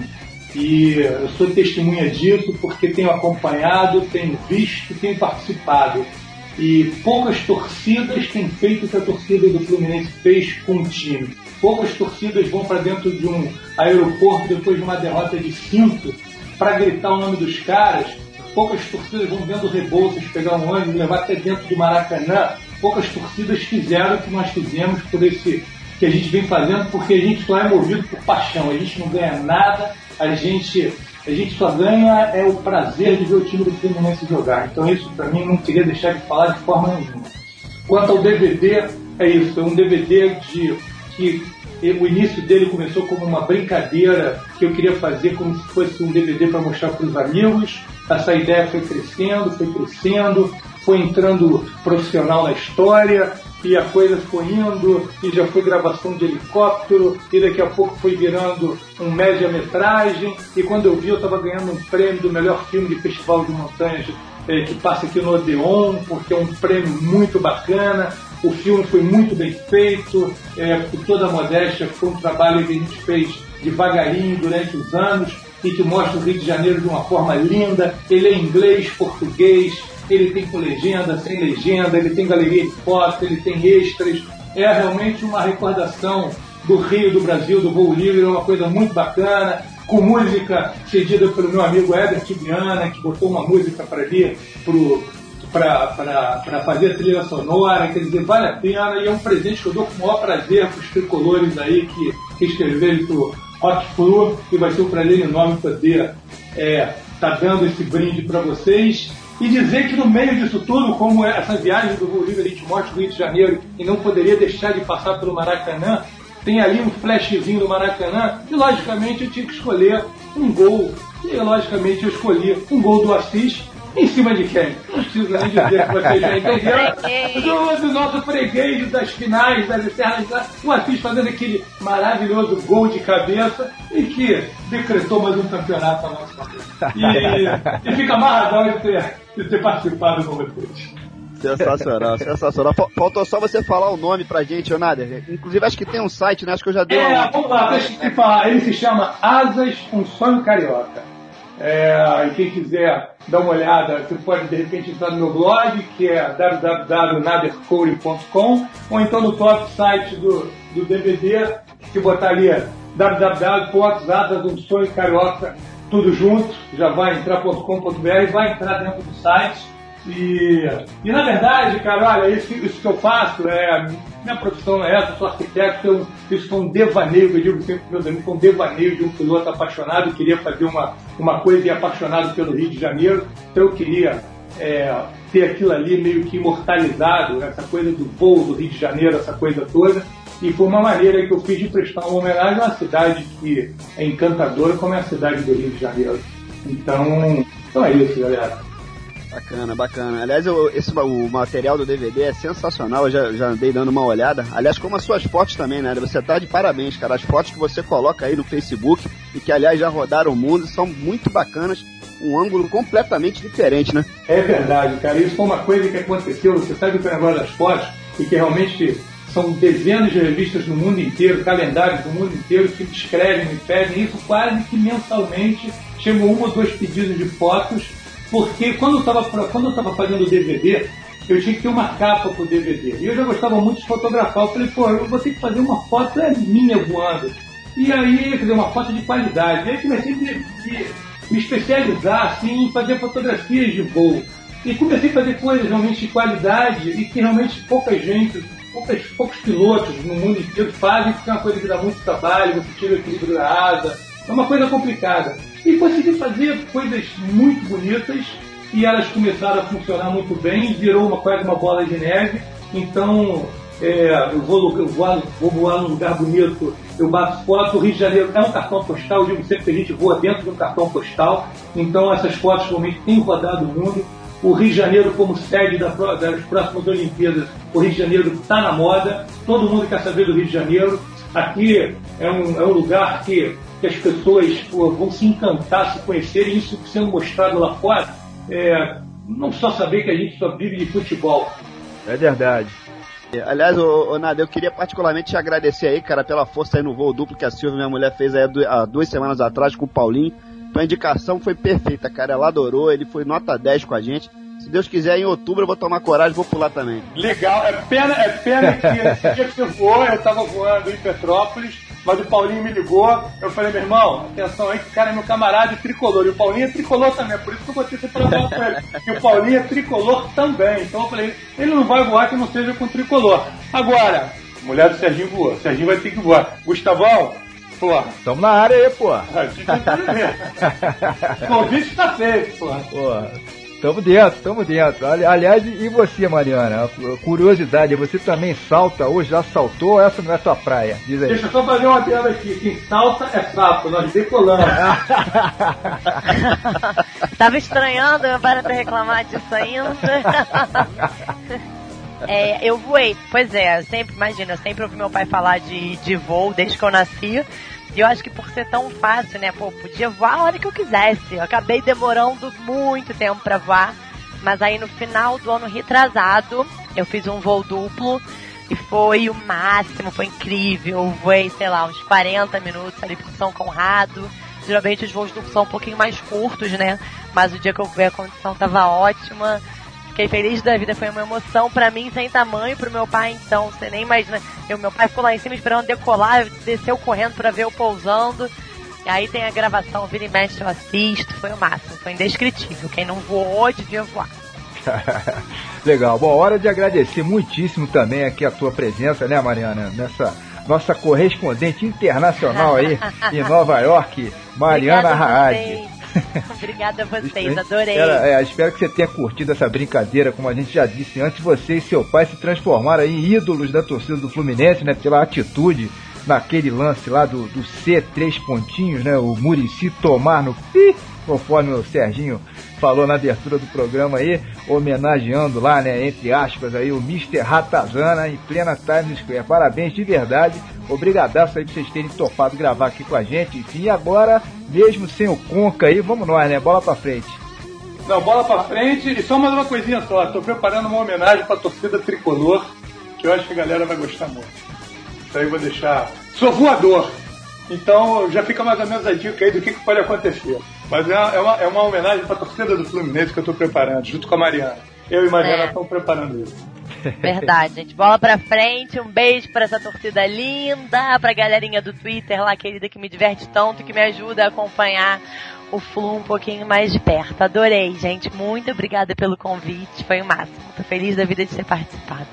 E eu sou testemunha disso porque tenho acompanhado, tenho visto, tenho participado. E poucas torcidas têm feito o que a torcida do Fluminense fez com o time. Poucas torcidas vão para dentro de um aeroporto depois de uma derrota de cinto para gritar o nome dos caras. Poucas torcidas vão dentro do Rebouças pegar um ônibus e levar até dentro do Maracanã. Poucas torcidas fizeram o que nós fizemos por esse que a gente vem fazendo, porque a gente só é movido por paixão. A gente não ganha nada, a gente a gente só ganha é o prazer de ver o time do Fluminense jogar. Então isso para mim não queria deixar de falar de forma nenhuma. Quanto ao DVD, é isso, é um DVD de que o início dele começou como uma brincadeira que eu queria fazer como se fosse um DVD para mostrar para os amigos. Essa ideia foi crescendo, foi crescendo, foi entrando profissional na história e a coisa foi indo e já foi gravação de helicóptero e daqui a pouco foi virando um média-metragem e quando eu vi eu estava ganhando um prêmio do melhor filme de festival de montanhas é, que passa aqui no Odeon, porque é um prêmio muito bacana. O filme foi muito bem feito, é, por toda a modéstia, foi um trabalho que a gente fez devagarinho durante os anos e que mostra o Rio de Janeiro de uma forma linda. Ele é inglês, português, ele tem com legenda, sem legenda, ele tem galeria de fotos, ele tem extras. É realmente uma recordação do Rio, do Brasil, do voo livre, é uma coisa muito bacana, com música cedida pelo meu amigo Herbert Viana, que botou uma música para ali, para fazer trilha sonora, quer dizer, vale a pena e é um presente que eu dou com o maior prazer para os tricolores aí que, que escreveram o Rock Flu e vai ser um prazer enorme poder é, tá dando esse brinde para vocês e dizer que no meio disso tudo, como essa viagem do Bolívia a gente mostra o Rio de Janeiro e não poderia deixar de passar pelo Maracanã, tem ali um flashzinho do Maracanã e logicamente eu tinha que escolher um gol. E logicamente eu escolhi um gol do Assis em cima de quem? Não preciso nem dizer que vocês já entenderam. Do, do nosso freguês das finais, das eternas. O Assis fazendo aquele maravilhoso gol de cabeça e que decretou mais um campeonato a nossa favor. E, e fica amarradão de ter, de ter participado com vocês. Sensacional, sensacional. Faltou só você falar o nome pra gente, Nader. Inclusive, acho que tem um site, né? Acho que eu já dei. É, vamos lá, deixa eu te falar. Ele se chama Asas, um sonho carioca. É, e quem quiser dar uma olhada, você pode de repente entrar no meu blog, que é www.nadercore.com, ou então no próprio site do, do DVD, que botar ali tudo junto, já vai entrar.com.br, vai entrar dentro do site e, e na verdade, cara, olha, isso, isso que eu faço, é, minha profissão é essa, sou arquiteto, eu, isso foi um devaneio, eu digo sempre para meus amigos, foi um devaneio de um piloto apaixonado, queria fazer uma, uma coisa e apaixonado pelo Rio de Janeiro, então eu queria é, ter aquilo ali meio que imortalizado, essa coisa do voo do Rio de Janeiro, essa coisa toda, e foi uma maneira que eu fiz de prestar uma homenagem a uma cidade que é encantadora como é a cidade do Rio de Janeiro. Então, então é isso, galera. Bacana, bacana. Aliás, eu, esse, o material do DVD é sensacional, eu já, já andei dando uma olhada. Aliás, como as suas fotos também, né? Você tá de parabéns, cara. As fotos que você coloca aí no Facebook e que, aliás, já rodaram o mundo, são muito bacanas. Um ângulo completamente diferente, né? É verdade, cara. Isso foi uma coisa que aconteceu. Você sabe o negócio das fotos e que realmente são dezenas de revistas no mundo inteiro, calendários do mundo inteiro que me escrevem, me pedem isso quase que mensalmente. Chegam um ou dois pedidos de fotos porque quando eu estava quando eu tava fazendo o DVD, eu tinha que ter uma capa pro DVD. E eu já gostava muito de fotografar. Eu falei, pô, eu vou ter que fazer uma foto é minha voando. E aí, quer dizer, uma foto de qualidade. E aí comecei a me, especializar assim, em fazer fotografias de voo. E comecei a fazer coisas realmente de qualidade e que realmente pouca gente, poucas, poucos pilotos no mundo inteiro fazem, porque é uma coisa que dá muito trabalho, você tira o equilíbrio da asa. É uma coisa complicada e consegui fazer coisas muito bonitas e elas começaram a funcionar muito bem, virou uma quase uma bola de neve. Então é, eu, vou, eu vou, vou voar num lugar bonito, eu bato foto, o Rio de Janeiro é um cartão postal, eu digo sempre que a gente voa dentro de um cartão postal, então essas fotos realmente têm rodado o mundo. O Rio de Janeiro como sede das próximas Olimpíadas, o Rio de Janeiro está na moda, todo mundo quer saber do Rio de Janeiro. Aqui é um, é um lugar que que as pessoas pô, vão se encantar, se conhecerem, isso sendo mostrado lá fora, é, não só saber que a gente só vive de futebol. É verdade. Aliás, ô, ô Nada, eu queria particularmente te agradecer aí, cara, pela força aí no voo duplo que a Silvia, minha mulher, fez aí há duas semanas atrás com o Paulinho. Tua indicação foi perfeita, cara. Ela adorou, ele foi nota 10 com a gente. Se Deus quiser, em outubro eu vou tomar coragem e vou pular também. Legal, é pena, é pena que esse dia que você voou, eu tava voando em Petrópolis, mas o Paulinho me ligou, eu falei, meu irmão, atenção aí que o cara é meu camarada e tricolor. E o Paulinho é tricolor também, é por isso que eu botei você pra falar com ele. E o Paulinho é tricolor também. Então eu falei, ele não vai voar que não seja com tricolor. Agora, mulher do Serginho voou, Serginho vai ter que voar. Gustavão, porra. Tamo na área aí, pô. O convite tá feito, porra. Porra. Tamo dentro, tamo dentro. Ali- Aliás, e você, Mariana? Curiosidade, você também salta ou já saltou? ou Essa não é tua praia? Diz aí. Deixa eu só fazer uma adendo aqui. Quem salta é sapo, nós decolamos. Tava estranhando para de reclamar disso ainda. É, eu voei. Pois é, eu sempre, imagina, eu sempre ouvi meu pai falar de, de voo desde que eu nasci. E eu acho que por ser tão fácil, né? Pô, podia voar a hora que eu quisesse. Eu acabei demorando muito tempo pra voar. Mas aí no final do ano retrasado, eu fiz um voo duplo. E foi o máximo, foi incrível. Eu voei, sei lá, uns 40 minutos ali por São Conrado. Geralmente os voos duplos são um pouquinho mais curtos, né? Mas o dia que eu fui a condição tava ótima. Fiquei feliz da vida, foi uma emoção pra mim sem tamanho, pro meu pai então, você nem imagina. Eu, meu pai ficou lá em cima esperando decolar, desceu correndo pra ver eu pousando. E aí tem a gravação, vira e mexe, eu assisto, foi o máximo, foi indescritível. Quem não voou devia voar. Legal. Bom, hora de agradecer muitíssimo também aqui a tua presença, né, Mariana? Nessa nossa correspondente internacional aí em Nova York, Mariana Raad. Obrigada a vocês, adorei. É, espero que você tenha curtido essa brincadeira, como a gente já disse antes, você e seu pai se transformaram em ídolos da torcida do Fluminense, né? Pela atitude naquele lance lá do, do C três pontinhos, né? O Murici tomar no pi, conforme o Serginho falou na abertura do programa aí, homenageando lá, né, entre aspas aí, o Mr. Ratazana em plena Times Square. Parabéns de verdade, obrigadaço aí por vocês terem topado gravar aqui com a gente. Enfim, agora, mesmo sem o Conca aí, vamos nós, né? Bola pra frente. Não, bola pra frente e só mais uma coisinha só. Tô preparando uma homenagem pra torcida tricolor, que eu acho que a galera vai gostar muito. Isso aí eu vou deixar. Sou voador! Então já fica mais ou menos a dica aí do que, que pode acontecer. Mas é uma, é uma, é uma homenagem pra torcida do Fluminense que eu tô preparando, junto com a Mariana. Eu e a Mariana É. estamos preparando isso. Verdade, gente. Bola pra frente, um beijo pra essa torcida linda, pra galerinha do Twitter lá, querida, que me diverte tanto, que me ajuda a acompanhar o Flu um pouquinho mais de perto. Adorei, gente. Muito obrigada pelo convite, foi o máximo. Tô feliz da vida de ter participado.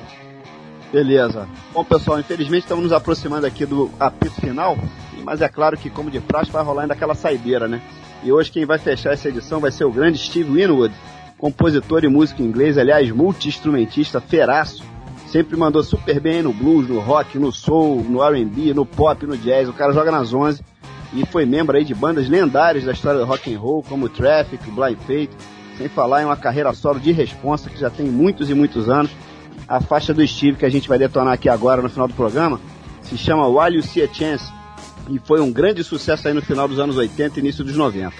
Beleza. Bom, pessoal, infelizmente estamos nos aproximando aqui do apito final, mas é claro que, como de praxe, vai rolar ainda aquela saideira, né? E hoje quem vai fechar essa edição vai ser o grande Steve Winwood, compositor e músico inglês, aliás, multi-instrumentista, feraço. Sempre mandou super bem no blues, no rock, no soul, no R&B, no pop, no jazz. O cara joga nas 11 e foi membro aí de bandas lendárias da história do rock and roll, como Traffic, Blind Faith, sem falar em uma carreira solo de responsa que já tem muitos e muitos anos. A faixa do Steve que a gente vai detonar aqui agora no final do programa se chama While You See a Chance e foi um grande sucesso aí no final dos anos 80 e início dos 90.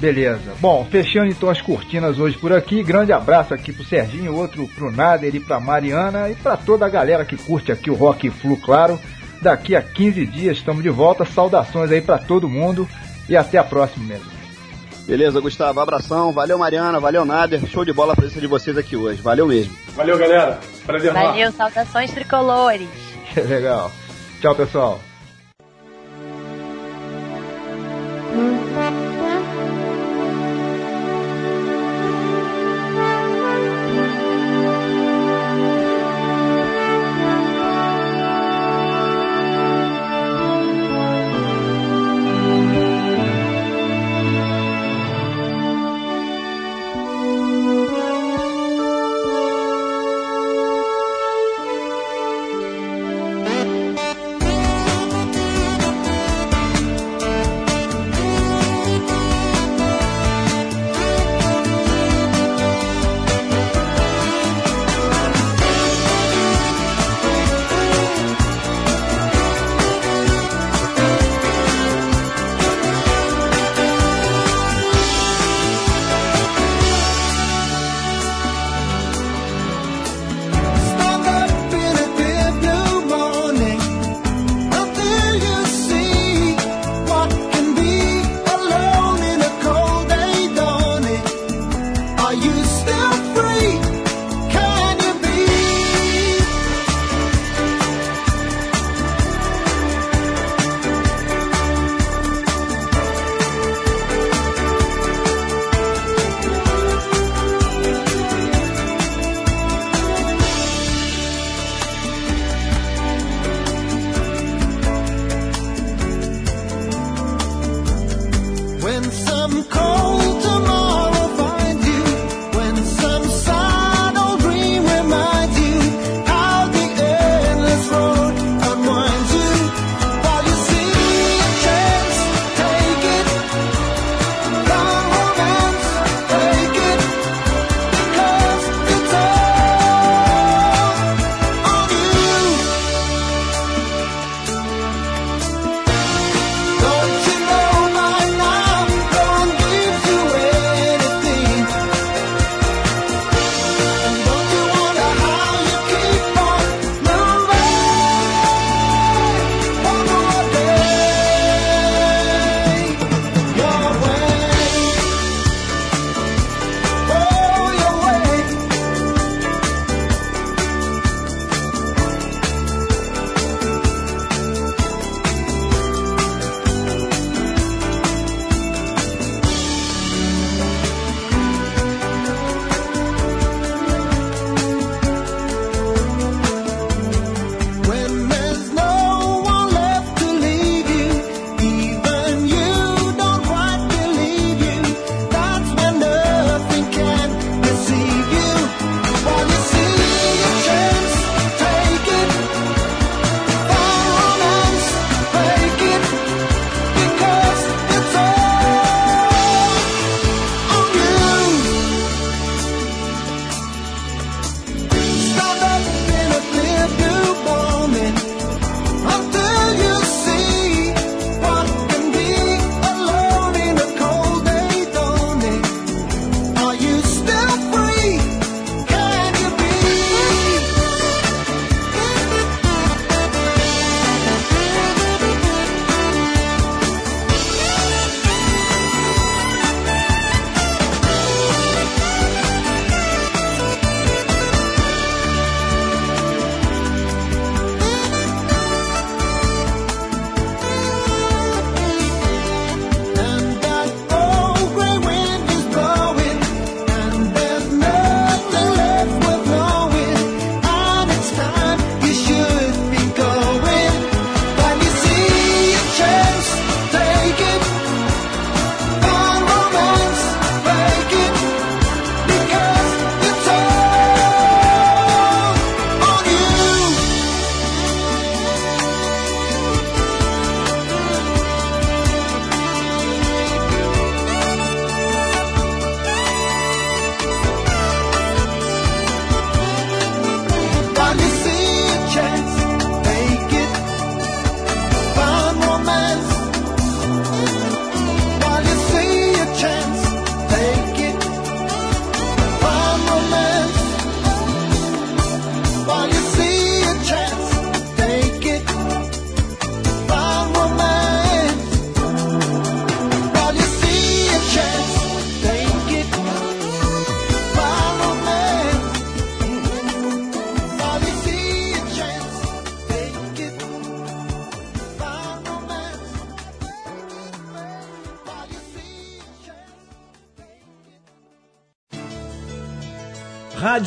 Beleza. Bom, fechando então as cortinas hoje por aqui. Grande abraço aqui pro Serginho, outro pro Nader e pra Mariana e pra toda a galera que curte aqui o Rock Flu, claro. Daqui a 15 dias estamos de volta. Saudações aí pra todo mundo e até a próxima mesmo. Beleza, Gustavo? Abração. Valeu, Mariana. Valeu, Nader. Show de bola a presença de vocês aqui hoje. Valeu mesmo. Valeu, galera. Prazer. Valeu, saudações tricolores. Legal. Tchau, pessoal.